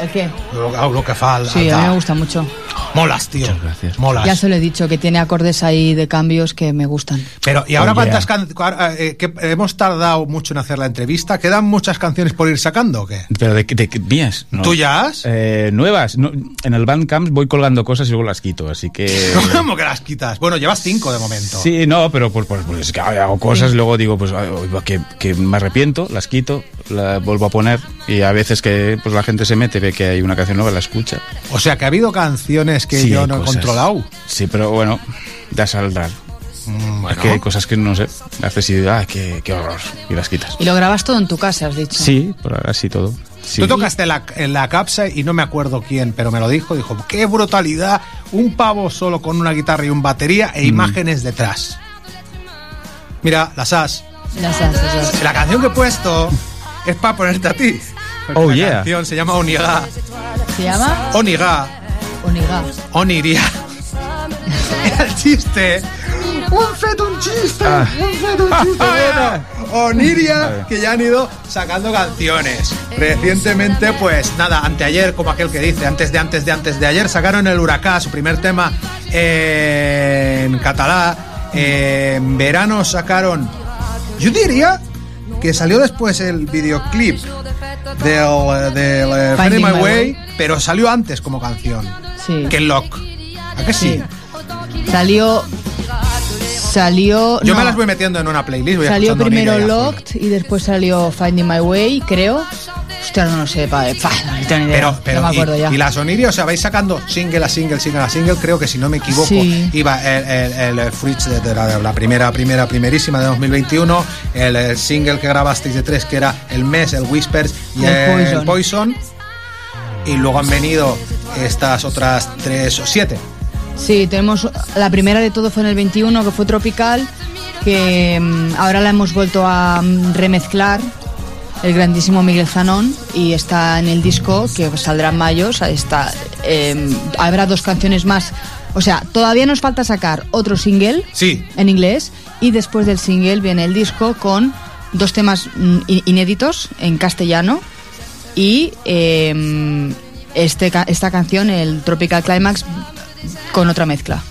[SPEAKER 10] ¿El qué?
[SPEAKER 4] Lo, lo que fa al-
[SPEAKER 10] Sí, a mí me gusta mucho.
[SPEAKER 4] Molas, tío.
[SPEAKER 7] Muchas gracias.
[SPEAKER 4] Molas.
[SPEAKER 6] Ya se lo he dicho, que tiene acordes ahí de cambios que me gustan.
[SPEAKER 4] Pero, ¿y ahora
[SPEAKER 7] Oh,
[SPEAKER 4] cuántas
[SPEAKER 7] yeah.
[SPEAKER 4] canciones? que hemos tardado mucho en hacer la entrevista? ¿Quedan muchas canciones por ir sacando o qué?
[SPEAKER 7] ¿Pero de, de, de mías? No.
[SPEAKER 4] ¿Tuyas?
[SPEAKER 7] Eh, nuevas. No, en el Bandcamp voy colgando cosas y luego las quito, así que...
[SPEAKER 4] ¿Cómo que las quitas? Bueno, llevas cinco de momento.
[SPEAKER 7] Sí, no, pero pues, pues, pues es que hago cosas y luego digo, pues ay, que, que me arrepiento, las quito, las vuelvo a poner y a veces que pues la gente se mete, ve que hay una canción nueva, la escucha.
[SPEAKER 4] O sea, que ha habido canciones que
[SPEAKER 7] Sí,
[SPEAKER 4] yo no he
[SPEAKER 7] cosas.
[SPEAKER 4] controlado.
[SPEAKER 7] Sí, pero bueno, ya saldrán.
[SPEAKER 4] Mm,
[SPEAKER 7] Es que hay cosas que no sé, haces y ah, qué, qué horror, y las quitas.
[SPEAKER 6] Y lo grabas todo en tu casa, has dicho.
[SPEAKER 7] Sí, por ahora sí todo. Sí.
[SPEAKER 4] Tú tocaste la, en la capsa y no me acuerdo quién, pero me lo dijo. Dijo, qué brutalidad. Un pavo solo con una guitarra y un batería
[SPEAKER 7] Mm.
[SPEAKER 4] e imágenes detrás. Mira, las as.
[SPEAKER 6] Las has, las has.
[SPEAKER 4] La canción que he puesto es para ponerte a ti.
[SPEAKER 7] Oh,
[SPEAKER 4] la
[SPEAKER 7] yeah.
[SPEAKER 4] canción se llama Oniga.
[SPEAKER 6] ¿Se llama?
[SPEAKER 4] Oniga.
[SPEAKER 6] Oniga.
[SPEAKER 4] Oniria. Era el chiste. Un feto, un chiste.
[SPEAKER 7] Ah.
[SPEAKER 4] Un feto, un chiste. Bueno, Oniria, que ya han ido sacando canciones. Recientemente, pues nada, anteayer, como aquel que dice, antes de antes de antes de ayer, sacaron el Huracán, su primer tema en catalá. En verano sacaron. Yo diría que salió después el videoclip del, del eh, Finding My
[SPEAKER 6] My
[SPEAKER 4] Way,
[SPEAKER 6] Way.
[SPEAKER 4] pero salió antes como canción
[SPEAKER 6] Sí.
[SPEAKER 4] que Lock. ¿A que sí?
[SPEAKER 6] Sí. Salió. Salió.
[SPEAKER 4] Yo me
[SPEAKER 6] no,
[SPEAKER 4] las voy metiendo en una playlist. Voy
[SPEAKER 6] Salió primero. Locked y después salió Finding My Way, creo. Hostia, no lo sé, pa, pa, no tengo ni idea.
[SPEAKER 4] Pero, pero
[SPEAKER 6] no me acuerdo
[SPEAKER 4] y,
[SPEAKER 6] ya.
[SPEAKER 4] y la Soniria, o sea, vais sacando single a single, single a single. Creo que si no me equivoco,
[SPEAKER 6] Sí.
[SPEAKER 4] iba el, el, el Fritz de, de la, de la primera, primera, primerísima de 2021. El, el single que grabasteis de tres, que era el Mes, el Whispers y
[SPEAKER 6] el, Poison.
[SPEAKER 4] Poison. Y luego han venido estas otras tres o siete.
[SPEAKER 6] Sí, tenemos. La primera de todo fue en el 21, que fue Tropical, que mm, ahora la hemos vuelto a mm, remezclar. El grandísimo Miguel Zanón y está en el disco que saldrá en mayo. o sea, Está, eh, habrá dos canciones más. O sea, todavía nos falta sacar otro single
[SPEAKER 4] Sí.
[SPEAKER 6] en inglés y después del single viene el disco con dos temas mm, inéditos en castellano y eh, este, esta canción, el Tropical Climax, con otra mezcla.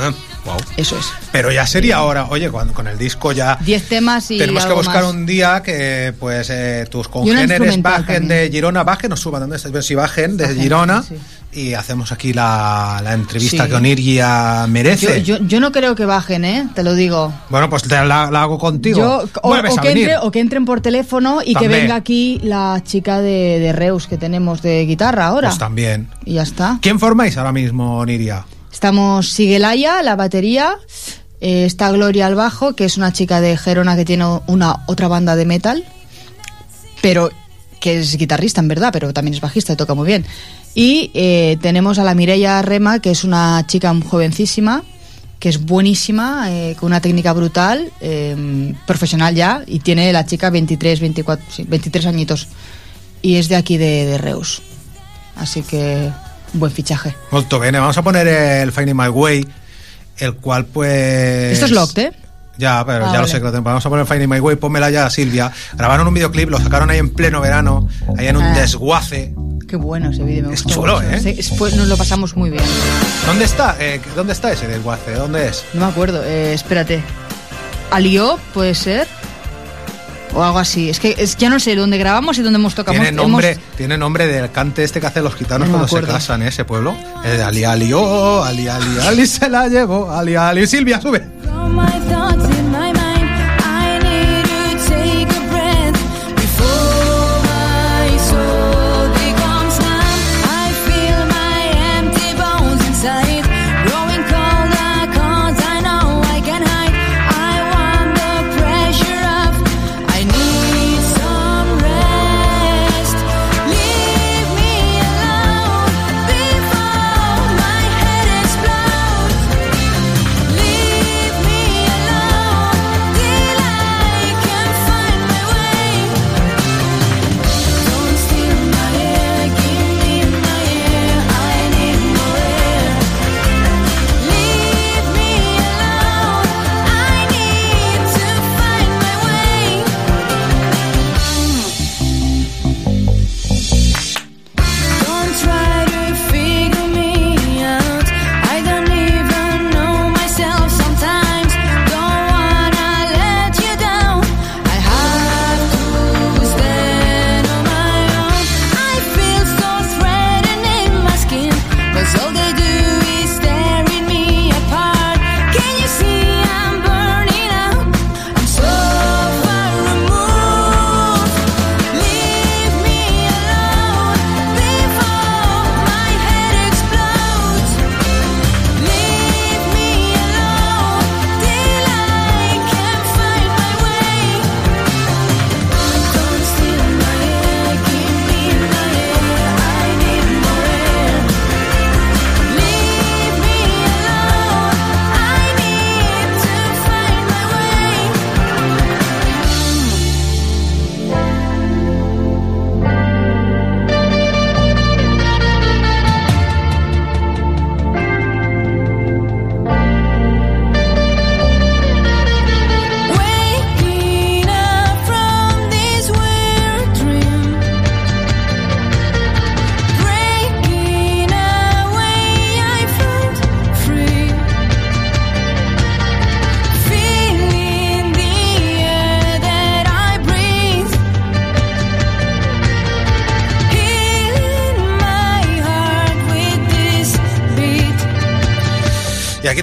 [SPEAKER 4] Ah, wow.
[SPEAKER 6] Eso es.
[SPEAKER 4] Pero ya sería hora, oye, cuando con el disco ya.
[SPEAKER 6] Diez temas y
[SPEAKER 4] Tenemos que buscar
[SPEAKER 6] más.
[SPEAKER 4] un día que pues eh, tus congéneres bajen
[SPEAKER 6] también.
[SPEAKER 4] de Girona, bajen, nos suban donde estés, si bajen de Girona
[SPEAKER 6] sí,
[SPEAKER 4] y hacemos aquí la, la entrevista
[SPEAKER 6] Sí.
[SPEAKER 4] que Oniria
[SPEAKER 6] Yo,
[SPEAKER 4] merece.
[SPEAKER 6] yo, yo no creo que bajen, ¿eh? Te lo digo.
[SPEAKER 4] Bueno, pues te la, la hago contigo.
[SPEAKER 6] Yo, o, o que
[SPEAKER 4] venir.
[SPEAKER 6] entre, o que entren por teléfono y que venga aquí la chica de, de Reus que tenemos de guitarra ahora.
[SPEAKER 4] Pues también.
[SPEAKER 6] y ya está.
[SPEAKER 4] ¿Quién formáis ahora mismo, Oniria?
[SPEAKER 6] Estamos Siguelaya, la batería. eh, está Gloria al bajo, que es una chica de Gerona que tiene una otra banda de metal. Pero que es guitarrista en verdad, pero también es bajista y toca muy bien. Y eh, tenemos a la Mireia Rema, que es una chica jovencísima, que es buenísima, eh, con una técnica brutal, profesional ya, y tiene la chica 23, 24, sí, 23 añitos. Y es de aquí de, de Reus. Así que buen fichaje.
[SPEAKER 4] Molto bene, vamos a poner el Finding My Way, el cual pues...
[SPEAKER 6] Esto es Locked, ¿eh?
[SPEAKER 4] Ya, pero
[SPEAKER 6] Ah,
[SPEAKER 4] ya lo sé que lo tengo. Vamos a poner Finding My Way, pónmela ya, Silvia. Grabaron un videoclip, lo sacaron ahí en pleno verano, ahí en un
[SPEAKER 6] Ah.
[SPEAKER 4] desguace.
[SPEAKER 6] Qué bueno ese vídeo, me
[SPEAKER 4] Es chulo,
[SPEAKER 6] mucho.
[SPEAKER 4] ¿eh?
[SPEAKER 6] Sí, nos lo pasamos muy bien.
[SPEAKER 4] ¿Dónde está? Eh, ¿Dónde está ese desguace? ¿Dónde es?
[SPEAKER 6] No me acuerdo, eh, espérate. ¿Alió puede ser? O algo así. Es que es, ya no sé dónde grabamos y dónde hemos tocado.
[SPEAKER 4] Tiene nombre,
[SPEAKER 6] hemos-
[SPEAKER 4] tiene nombre del cante este que hacen los gitanos
[SPEAKER 6] No
[SPEAKER 4] cuando se casan, ¿eh? ese pueblo. El de Ali Ali, oh, Ali Ali, Ali se la llevó, Ali Ali. Silvia, sube.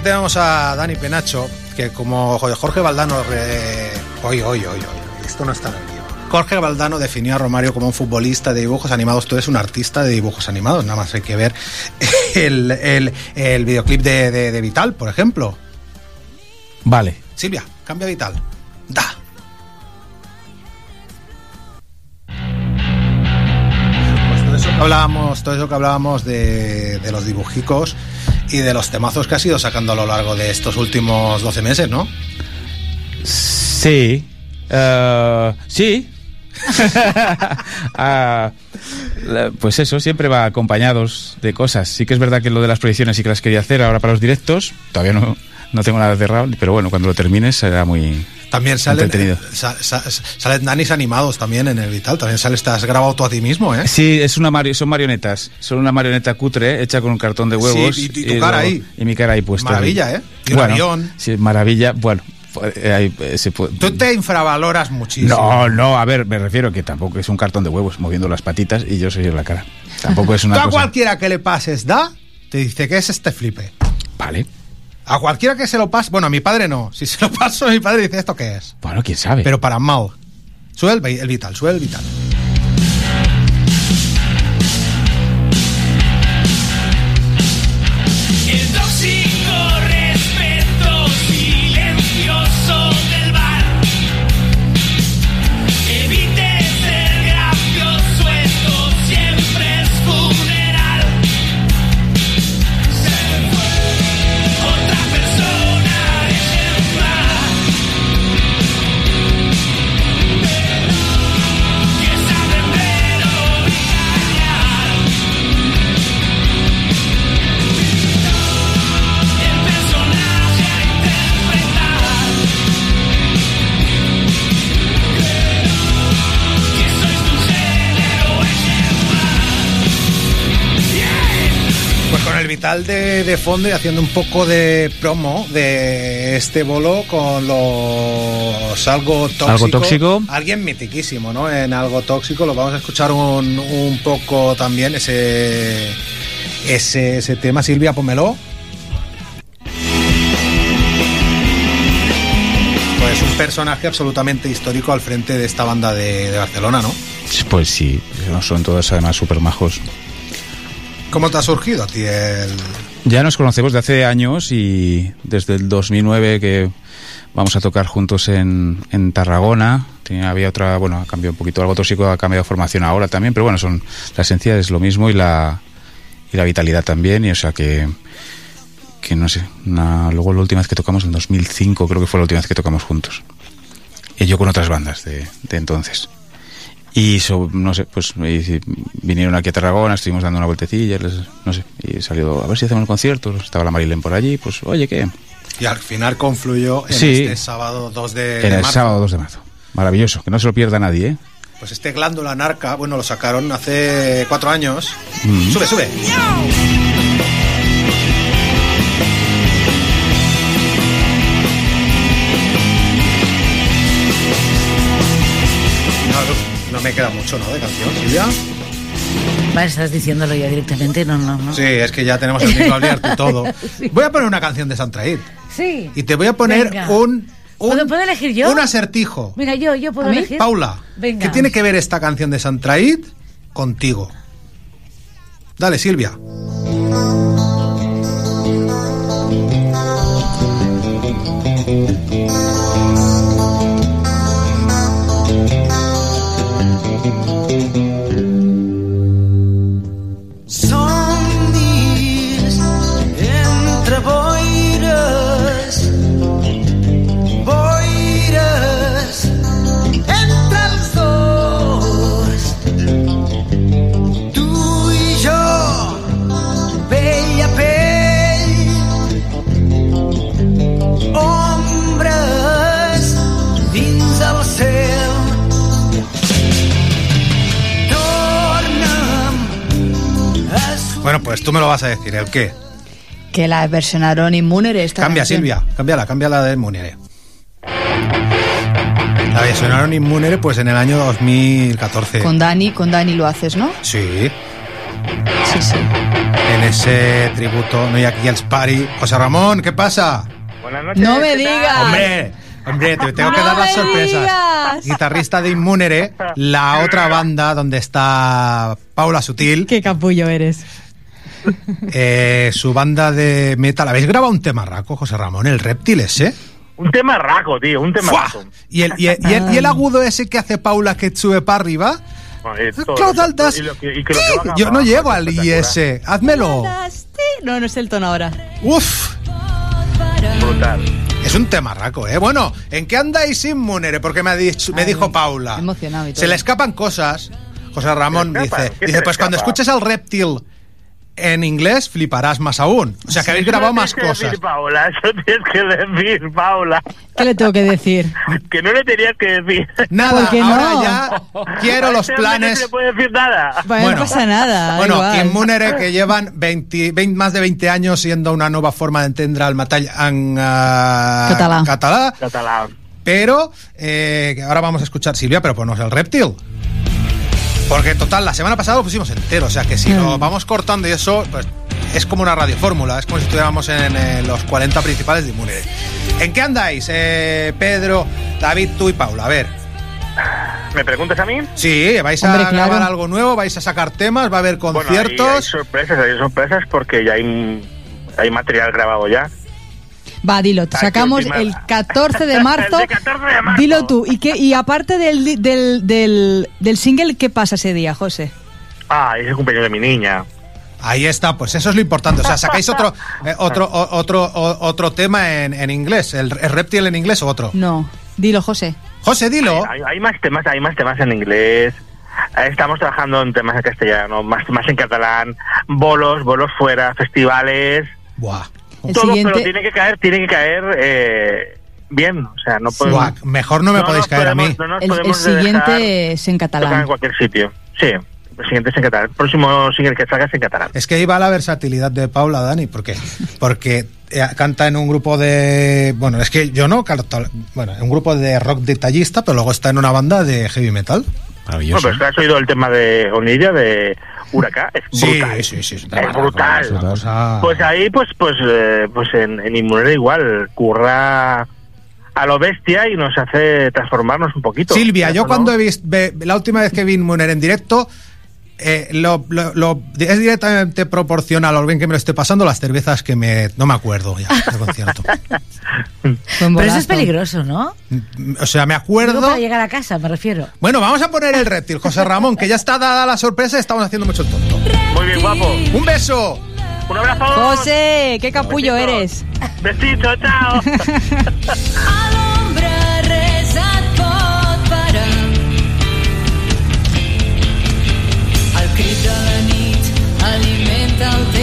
[SPEAKER 4] Aquí tenemos a Dani Penacho, que como Jorge Valdano... Re... Oye, oye, oye, oye, esto no está en el guion. Jorge Valdano definió a Romario como un futbolista de dibujos animados. Tú eres un artista de dibujos animados. Nada más hay que ver el, el- el videoclip de, de- de Vital, por ejemplo.
[SPEAKER 7] Vale.
[SPEAKER 4] Silvia, cambia Vital. Da. Pues todo eso que hablábamos, todo eso que hablábamos de, de los dibujicos y de los temazos que has ido sacando a lo largo de estos últimos 12 meses, ¿no?
[SPEAKER 7] Sí. Eh, sí. Ah, pues eso, siempre va acompañados de cosas. Sí que es verdad que lo de las proyecciones sí que las quería hacer ahora para los directos. Todavía no, no tengo nada cerrado, pero bueno, cuando lo termines será muy
[SPEAKER 4] También salen,
[SPEAKER 7] entretenido.
[SPEAKER 4] eh, sa- sa- salen nanis animados también en el Vital. También sales, te has grabado tú a ti mismo, ¿eh?
[SPEAKER 7] Sí, es una mari- son marionetas. Son una marioneta cutre hecha con un cartón de huevos.
[SPEAKER 4] Sí, y- y tu cara ahí.
[SPEAKER 7] Y mi cara ahí puesta.
[SPEAKER 4] Maravilla, ¿eh? Y un
[SPEAKER 7] bueno,
[SPEAKER 4] avión.
[SPEAKER 7] Sí, maravilla. Bueno, eh, ahí, eh, se puede-
[SPEAKER 4] Tú te infravaloras muchísimo.
[SPEAKER 7] No, no, a ver, me refiero que tampoco es un cartón de huevos moviendo las patitas y yo soy en la cara. Tampoco es
[SPEAKER 4] Tú
[SPEAKER 7] una
[SPEAKER 4] a
[SPEAKER 7] cosa.
[SPEAKER 4] cualquiera que le pases da, te dice que es este flipe.
[SPEAKER 7] Vale.
[SPEAKER 4] A cualquiera que se lo pase, bueno, a mi padre no. Si se lo paso a mi padre dice, ¿esto qué es?
[SPEAKER 7] Bueno, quién sabe.
[SPEAKER 4] Pero para mal. Sube el, vi- el vital, sube el vital. De, de fondo y haciendo un poco de promo de este bolo con los algo tóxico.
[SPEAKER 7] Algo tóxico.
[SPEAKER 4] Alguien mitiquísimo, ¿no? En algo tóxico lo vamos a escuchar un, un poco también ese, ese, ese tema. Silvia, pómelo. Pues un personaje absolutamente histórico al frente de esta banda de, de Barcelona, ¿no?
[SPEAKER 7] Pues sí, son todos además súper majos.
[SPEAKER 4] ¿Cómo te ha surgido a ti
[SPEAKER 7] Ya nos conocemos de hace años y desde el 2009 que vamos a tocar juntos en, en Tarragona. Tenía, había otra, bueno, ha cambiado un poquito, algo tóxico ha cambiado formación ahora también, pero bueno, son la esencia es lo mismo y la, y la vitalidad también, y o sea que, que no sé, luego la última vez que tocamos en 2005 creo que fue la última vez que tocamos juntos. Y yo con otras bandas de, de entonces. Y so- no sé, pues vinieron aquí a Tarragona, estuvimos dando una vueltecilla, les- no sé, y salió a ver si hacemos un concierto, estaba la Marilén por allí, pues oye, ¿qué?
[SPEAKER 4] Y al final confluyó en
[SPEAKER 7] Sí.
[SPEAKER 4] este sábado 2 de,
[SPEAKER 7] En
[SPEAKER 4] de
[SPEAKER 7] el sábado 2 de marzo. Maravilloso, que no se lo pierda nadie, ¿eh?
[SPEAKER 4] Pues este glándula narca, bueno, lo sacaron hace cuatro años.
[SPEAKER 7] Mm.
[SPEAKER 4] Sube, sube. Queda mucho, ¿no? De canción, Silvia.
[SPEAKER 11] Vale, estás diciéndolo ya directamente, no, no, no.
[SPEAKER 4] Sí, es que ya tenemos el micro abierto y todo.
[SPEAKER 11] Sí.
[SPEAKER 4] Voy a poner una canción de Santraid.
[SPEAKER 11] Sí.
[SPEAKER 4] Y te voy a poner
[SPEAKER 11] Venga.
[SPEAKER 4] un, un,
[SPEAKER 11] ¿Puedo, puedo elegir yo?
[SPEAKER 4] un acertijo.
[SPEAKER 11] Mira, yo, yo puedo
[SPEAKER 6] ¿A mí?
[SPEAKER 11] elegir.
[SPEAKER 4] Paula,
[SPEAKER 11] Venga.
[SPEAKER 4] ¿qué tiene que ver esta canción de Santraid contigo? Dale, Silvia. Bueno, pues tú me lo vas a decir, ¿el qué?
[SPEAKER 6] Que la versionaron Inmunere esta
[SPEAKER 4] Cambia,
[SPEAKER 6] canción.
[SPEAKER 4] Silvia, cámbiala, cámbiala de Munere. La versionaron Inmunere pues en el año 2014.
[SPEAKER 6] Con Dani, con Dani lo haces, ¿no?
[SPEAKER 4] Sí.
[SPEAKER 6] Sí, sí.
[SPEAKER 4] en ese tributo No hay aquí el Spari. José Ramón, ¿qué pasa?
[SPEAKER 12] Buenas noches.
[SPEAKER 6] No me digas.
[SPEAKER 4] Hombre, hombre, te tengo que
[SPEAKER 6] No
[SPEAKER 4] dar las sorpresas.
[SPEAKER 6] digas.
[SPEAKER 4] Guitarrista de Inmunere, la otra banda donde está Paula Sutil,
[SPEAKER 6] Qué capullo eres.
[SPEAKER 4] Eh, su banda de metal. ¿Habéis grabado un tema raco, José Ramón? El reptil ese.
[SPEAKER 12] Un tema raco, tío, un tema
[SPEAKER 4] ¡Fua!
[SPEAKER 12] raco.
[SPEAKER 4] ¿Y el, y, el, y el- y el agudo ese que hace Paula que sube para arriba?
[SPEAKER 12] Todo
[SPEAKER 4] Claro, das-
[SPEAKER 12] y lo y que
[SPEAKER 4] Yo no llego al. IS. Házmelo.
[SPEAKER 6] No, no es el tono ahora.
[SPEAKER 4] Uf.
[SPEAKER 12] Brutal.
[SPEAKER 4] Es un tema raco, ¿eh? Bueno, ¿en qué andáis Inmunere? Porque me, ha dicho, me
[SPEAKER 6] Ay,
[SPEAKER 4] dijo Paula.
[SPEAKER 6] emocionado y todo.
[SPEAKER 4] Se le escapan cosas. José Ramón dice,
[SPEAKER 12] ¿Qué se
[SPEAKER 4] dice pues cuando escuches al reptil en inglés fliparás más aún. O sea, que habéis grabado más
[SPEAKER 12] Eso tienes que
[SPEAKER 4] cosas.
[SPEAKER 12] decir, Paula, eso tienes que decir, Paula.
[SPEAKER 6] ¿Qué le tengo que decir?
[SPEAKER 12] Que no le tenías que decir.
[SPEAKER 4] Nada,
[SPEAKER 6] ¿Por qué
[SPEAKER 4] ahora
[SPEAKER 6] no?
[SPEAKER 4] ya quiero los
[SPEAKER 12] No
[SPEAKER 4] planes.
[SPEAKER 12] se le puede decir nada.
[SPEAKER 6] Pues no pasa nada. da
[SPEAKER 4] Bueno,
[SPEAKER 6] igual.
[SPEAKER 4] Inmunere que llevan 20, 20 más de 20 años siendo una nueva forma de entender al metall en ah,
[SPEAKER 6] Català.
[SPEAKER 4] català,
[SPEAKER 12] Catalán.
[SPEAKER 4] pero eh, que ahora vamos a escuchar Silvia, pero ponnos el reptil. Porque total, la semana pasada lo pusimos entero, o sea que si lo vamos cortando y eso, pues es como una radiofórmula, es como si estuviéramos en eh, los 40 principales de Inmunere. ¿En qué andáis, eh, Pedro, David, tú y Paula? A ver.
[SPEAKER 12] ¿Me preguntas a mí?
[SPEAKER 4] Sí, vais a
[SPEAKER 6] claro.
[SPEAKER 4] grabar algo nuevo, vais a sacar temas, va a haber
[SPEAKER 12] Bueno, hay-
[SPEAKER 4] conciertos.
[SPEAKER 12] hay, sorpresas, hay sorpresas porque ya hay, hay material grabado ya.
[SPEAKER 6] Va, dilo,
[SPEAKER 12] Aquí
[SPEAKER 6] sacamos
[SPEAKER 12] última-
[SPEAKER 6] el 14 de marzo.
[SPEAKER 12] El de 14 de marzo.
[SPEAKER 6] Dilo tú. ¿Y, qué, y aparte del, di- del, del, del single, ¿qué pasa ese día, José?
[SPEAKER 12] Ah, es el cumpleaños de mi niña.
[SPEAKER 4] Ahí está, pues eso es lo importante. O sea, sacáis otro eh, otro o- otro o- otro tema en, en inglés, el, el reptil en inglés o otro.
[SPEAKER 6] No, dilo, José.
[SPEAKER 4] José, dilo.
[SPEAKER 12] Hay, hay más temas, hay más temas en inglés. Eh, Estamos trabajando en temas en castellano, más, más en catalán, bolos, bolos fuera, festivales,
[SPEAKER 4] Buah.
[SPEAKER 6] El
[SPEAKER 12] todo,
[SPEAKER 6] siguiente.
[SPEAKER 12] pero tiene que caer, tiene que caer eh, bien, o sea, no podemos.
[SPEAKER 4] Buah, mejor no me podéis
[SPEAKER 12] nos
[SPEAKER 4] caer a
[SPEAKER 12] podemos-
[SPEAKER 4] mí.
[SPEAKER 12] No nos
[SPEAKER 6] El, el siguiente es en
[SPEAKER 12] tocar en
[SPEAKER 6] catalán.
[SPEAKER 12] cualquier sitio. Sí, el siguiente es en catalán. El próximo single que salga es en catalán.
[SPEAKER 4] Es que ahí va la versatilidad de Paula, Dani, porque porque eh, canta en un grupo de bueno, es que yo no canto, bueno, en un grupo de rock detallista, pero luego está en una banda de heavy metal.
[SPEAKER 12] Bueno, pero has oído el tema de Oniria, de Huracán, es
[SPEAKER 4] Sí,
[SPEAKER 12] brutal.
[SPEAKER 4] sí, sí, es
[SPEAKER 12] es
[SPEAKER 4] una
[SPEAKER 12] brutal.
[SPEAKER 4] cosa-
[SPEAKER 12] Pues ahí, pues, pues, eh, pues en, en Inmunera igual, curra a lo bestia y nos hace transformarnos un poquito.
[SPEAKER 4] Silvia, yo
[SPEAKER 12] ¿no?
[SPEAKER 4] cuando he visto la última vez que vi Muner en directo eh, lo, lo- lo- es directamente proporcional a lo bien que me lo esté pasando las cervezas que me no me acuerdo ya del concierto.
[SPEAKER 11] Pero eso es peligroso, ¿no?
[SPEAKER 4] O sea, me
[SPEAKER 11] Digo
[SPEAKER 4] acuerdo.
[SPEAKER 11] para llegar a casa, me refiero.
[SPEAKER 4] Bueno, vamos a poner el reptil, José Ramón, que ya está dada la sorpresa, estamos haciendo mucho el tonto.
[SPEAKER 12] Muy bien, guapo.
[SPEAKER 4] Un beso.
[SPEAKER 12] Un abrazo.
[SPEAKER 6] José, qué capullo eres.
[SPEAKER 12] Besito, chao.
[SPEAKER 4] cantante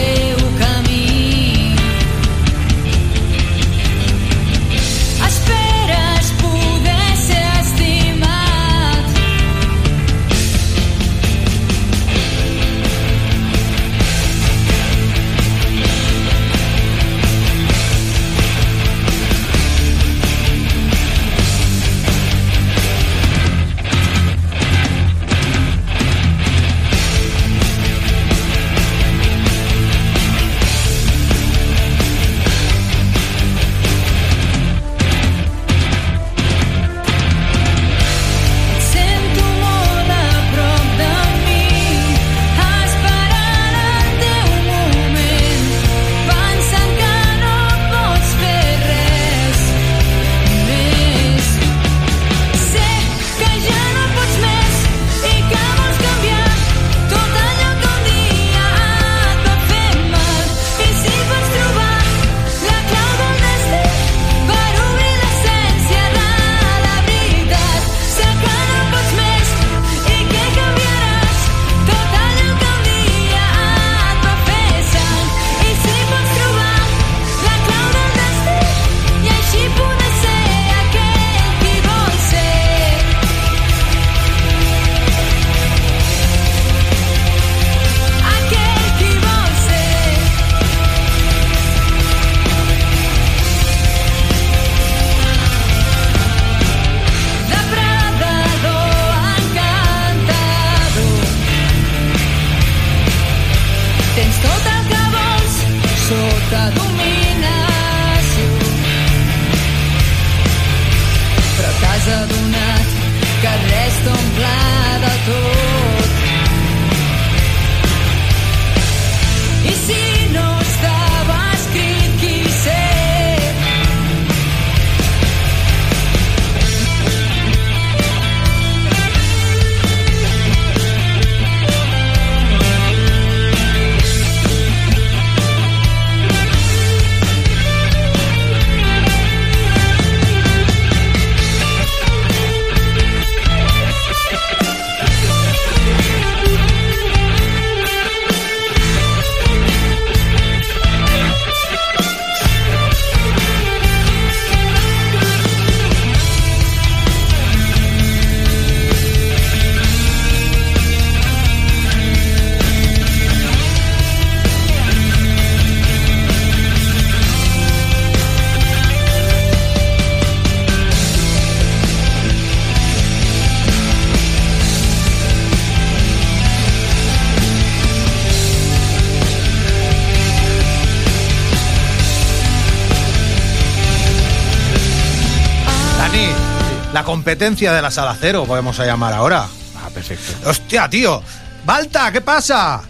[SPEAKER 4] competencia de la sala cero, podemos llamar ahora.
[SPEAKER 7] Ah, perfecto.
[SPEAKER 4] Hostia, tío. Balta, ¿qué pasa?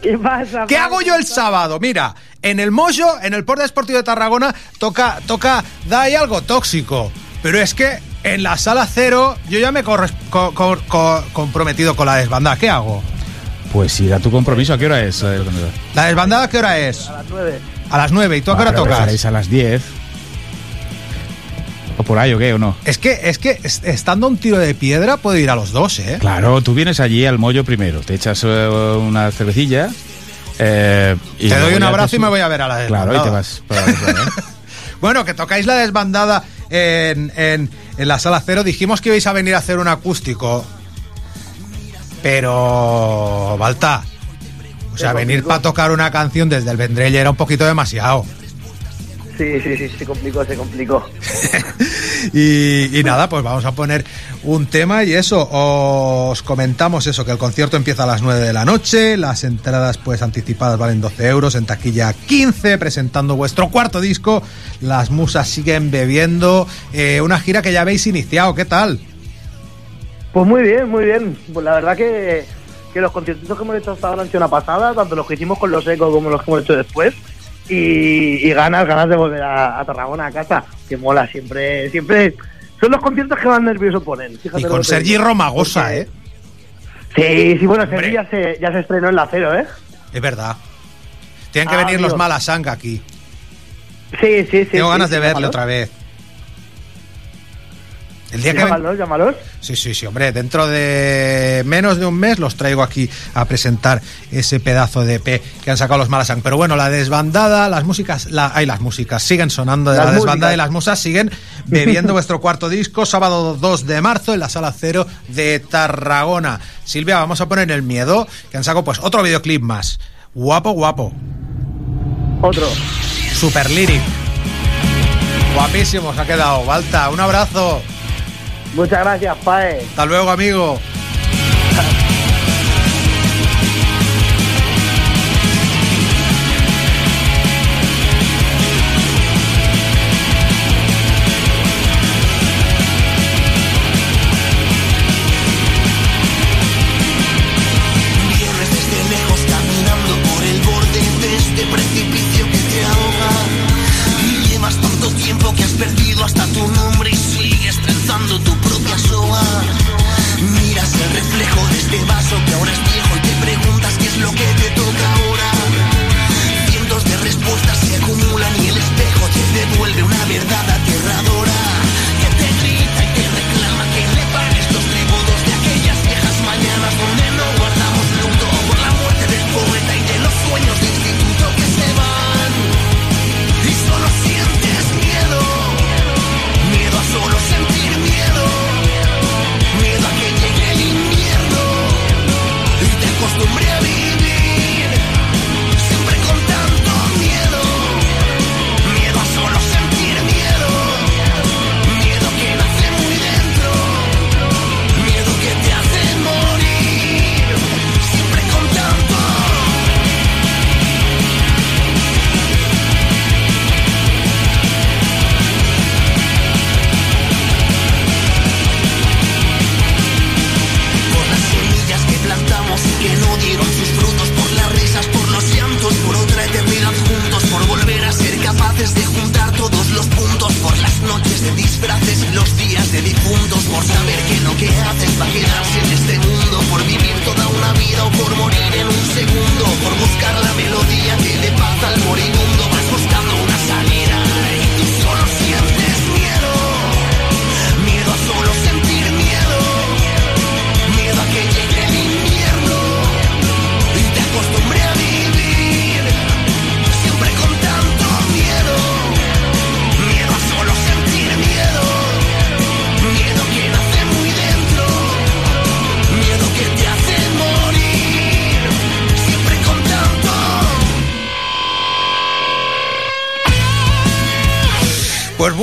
[SPEAKER 13] ¿Qué pasa?
[SPEAKER 4] ¿Qué hago yo el sábado? Mira, en el Mojo, en el Port Deportivo de Tarragona, toca, toca, da ahí algo tóxico. Pero es que en la sala cero yo ya me he co- co- co- comprometido con la desbandada. ¿Qué hago?
[SPEAKER 7] Pues ir a tu compromiso, ¿a qué hora es?
[SPEAKER 4] ¿La desbandada qué hora es?
[SPEAKER 13] A las nueve.
[SPEAKER 4] A las 9. ¿Y tú a qué hora
[SPEAKER 7] Vale,
[SPEAKER 4] tocas?
[SPEAKER 7] ¿Estaréis a las 10? ¿O por ahí o qué o no?
[SPEAKER 4] Es que, es que es- estando un tiro de piedra puedo ir a los dos, ¿eh?
[SPEAKER 7] Claro, tú vienes allí al mollo primero, te echas eh, una cervecilla. eh, y
[SPEAKER 4] Te doy un abrazo
[SPEAKER 7] te
[SPEAKER 4] y me voy a ver a la
[SPEAKER 7] Claro, y
[SPEAKER 4] desbandada.
[SPEAKER 7] te vas. para la otra, ¿eh?
[SPEAKER 4] Bueno, que tocáis la desbandada en, en- en la sala cero. Dijimos que ibais a venir a hacer un acústico. Pero. Balta. O sea, venir para tocar una canción desde el Vendrell era un poquito demasiado.
[SPEAKER 13] Sí, sí, sí, se complicó, se complicó.
[SPEAKER 4] Y, y nada, pues vamos a poner un tema y eso, os comentamos eso, que el concierto empieza a las 9 de la noche, las entradas pues anticipadas valen 12 euros, en taquilla 15, presentando vuestro cuarto disco, las musas siguen bebiendo, eh, una gira que ya habéis iniciado, ¿qué tal?
[SPEAKER 13] Pues muy bien, muy bien. Pues la verdad que, que los conciertos que hemos hecho hasta ahora han sido una pasada, tanto los que hicimos con los ecos como los que hemos hecho después. Y, y ganas, ganas de volver a, a Tarragona, a casa, que mola siempre, siempre. Son los conciertos que más nervioso ponen. fíjate
[SPEAKER 4] Y con Sergi. Romagosa,
[SPEAKER 13] Porque-
[SPEAKER 4] ¿eh?
[SPEAKER 13] Sí, sí, bueno, Sergi ya se, ya se estrenó en la cero, ¿eh?
[SPEAKER 4] Es verdad. Tienen que
[SPEAKER 13] Ah,
[SPEAKER 4] venir los. Malasanga aquí.
[SPEAKER 13] Sí, sí, sí.
[SPEAKER 4] Tengo
[SPEAKER 13] sí,
[SPEAKER 4] ganas
[SPEAKER 13] sí,
[SPEAKER 4] de verle otra vez. El día que ven-
[SPEAKER 13] Llámalos, llámalos.
[SPEAKER 4] Sí, sí, sí, hombre, dentro de menos de un mes los traigo aquí a presentar ese pedazo de EP que han sacado los Malasang. Pero bueno, la desbandada, las músicas, la, ay, las músicas siguen sonando de
[SPEAKER 13] Las
[SPEAKER 4] la desbandada y las musas siguen bebiendo vuestro cuarto disco, sábado 2 de marzo en la sala cero de Tarragona. Silvia, vamos a poner el miedo, que han sacado pues otro videoclip más. Guapo, guapo.
[SPEAKER 13] Otro.
[SPEAKER 4] Super lyric. Guapísimo se ha quedado. Balta, un abrazo.
[SPEAKER 13] Muchas gracias, Pae.
[SPEAKER 4] Hasta luego, amigo.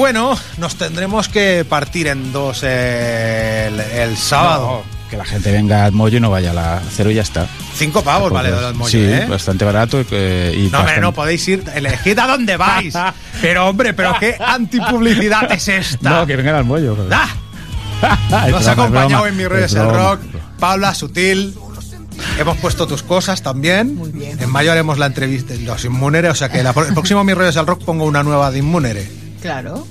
[SPEAKER 4] Bueno, nos tendremos que partir en dos el, el sábado.
[SPEAKER 7] No, que la gente venga al mollo y no vaya a la cero y ya está.
[SPEAKER 4] Cinco pavos vale el mollo,
[SPEAKER 7] sí,
[SPEAKER 4] ¿eh?
[SPEAKER 7] bastante barato eh, y
[SPEAKER 4] No, hombre,
[SPEAKER 7] bastante-
[SPEAKER 4] no podéis ir. Elegid a dónde vais. pero, hombre, pero qué antipublicidad es esta.
[SPEAKER 7] No, que vengan al mollo.
[SPEAKER 4] ¡Ah! Nos ha acompañado
[SPEAKER 7] broma,
[SPEAKER 4] en Mi Rollo
[SPEAKER 7] es
[SPEAKER 4] es el
[SPEAKER 7] broma.
[SPEAKER 4] Rock, Paula Sutil. Hemos puesto tus cosas también. Muy bien. En mayo haremos la entrevista de los Inmunere, o sea que la- el próximo Mi Rollo es el Rock pongo una nueva de Inmunere.
[SPEAKER 6] Claro.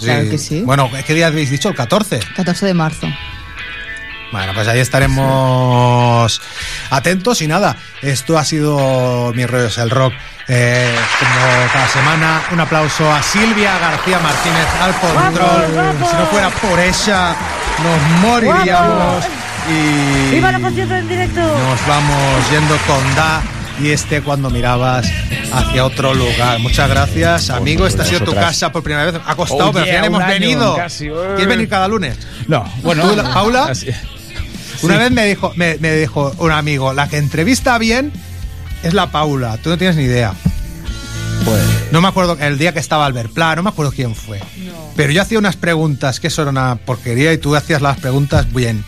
[SPEAKER 6] Claro que sí.
[SPEAKER 4] Bueno, ¿qué día habéis dicho? ¿El 14?
[SPEAKER 6] 14 de marzo.
[SPEAKER 4] Bueno, pues ahí estaremos atentos y nada, esto ha sido Mi Rollo es el Rock. Eh, como cada semana, un aplauso a Silvia García Martínez al control.
[SPEAKER 11] guapo!
[SPEAKER 4] Si no fuera por ella, nos moriríamos. Y
[SPEAKER 11] ¡Viva la concierto en directo!
[SPEAKER 4] nos vamos yendo con Da y este cuando mirabas hacia otro lugar. Muchas gracias, amigo. Esta ha sido tu casa por primera vez. Ha costado,
[SPEAKER 7] Oh,
[SPEAKER 4] pero al
[SPEAKER 7] yeah,
[SPEAKER 4] final hemos venido.
[SPEAKER 7] casi, eh.
[SPEAKER 4] ¿Quieres venir cada lunes?
[SPEAKER 7] No, bueno.
[SPEAKER 4] ¿Tú, la- Paula?
[SPEAKER 7] así-
[SPEAKER 4] Una
[SPEAKER 7] Sí.
[SPEAKER 4] vez me dijo, me, me dijo un amigo, la que entrevista bien es la Paula. Tú no tienes ni idea.
[SPEAKER 7] Pues,
[SPEAKER 4] No me acuerdo, el día que estaba Albert Pla, no me acuerdo quién fue. Pero yo hacía unas preguntas que eso era una porquería y tú hacías las preguntas bien.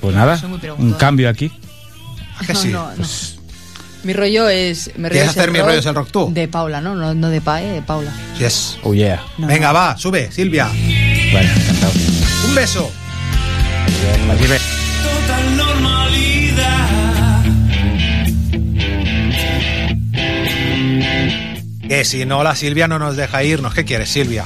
[SPEAKER 7] pues nada, un cambio aquí.
[SPEAKER 4] ¿A que
[SPEAKER 6] No,
[SPEAKER 4] sí?
[SPEAKER 6] no, no. Mi rollo es. Mi rollo
[SPEAKER 4] ¿Quieres
[SPEAKER 6] es
[SPEAKER 4] hacer mi rollo es el rock tú?
[SPEAKER 6] De Paula, ¿no? No, no de Pae, de Paula.
[SPEAKER 4] Yes.
[SPEAKER 7] Oh yeah.
[SPEAKER 6] No,
[SPEAKER 4] Venga, va, sube, Silvia.
[SPEAKER 7] Bueno, encantado.
[SPEAKER 4] Un beso.
[SPEAKER 8] Total normalidad.
[SPEAKER 4] Que si no, la Silvia no nos deja irnos. ¿Qué quieres, Silvia?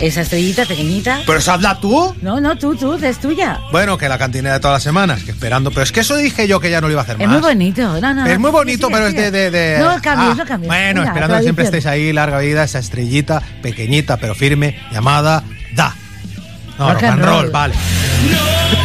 [SPEAKER 11] Esa estrellita pequeñita.
[SPEAKER 4] ¿Pero esa hazla tú?
[SPEAKER 11] No, no, tú, tú, es tuya.
[SPEAKER 4] Bueno, que la cantina de todas las semanas, que esperando. Pero es que eso dije yo que ya no lo iba a hacer
[SPEAKER 11] Es
[SPEAKER 4] más.
[SPEAKER 11] muy bonito. No, no,
[SPEAKER 4] Es muy bonito, pero es de, de, de-
[SPEAKER 11] No, cambies,
[SPEAKER 4] Ah,
[SPEAKER 11] no cambies.
[SPEAKER 4] Bueno,
[SPEAKER 11] Venga,
[SPEAKER 4] esperando que siempre estéis ahí, larga vida, esa estrellita, pequeñita pero firme, llamada Da. No, rock, and roll, vale.
[SPEAKER 8] No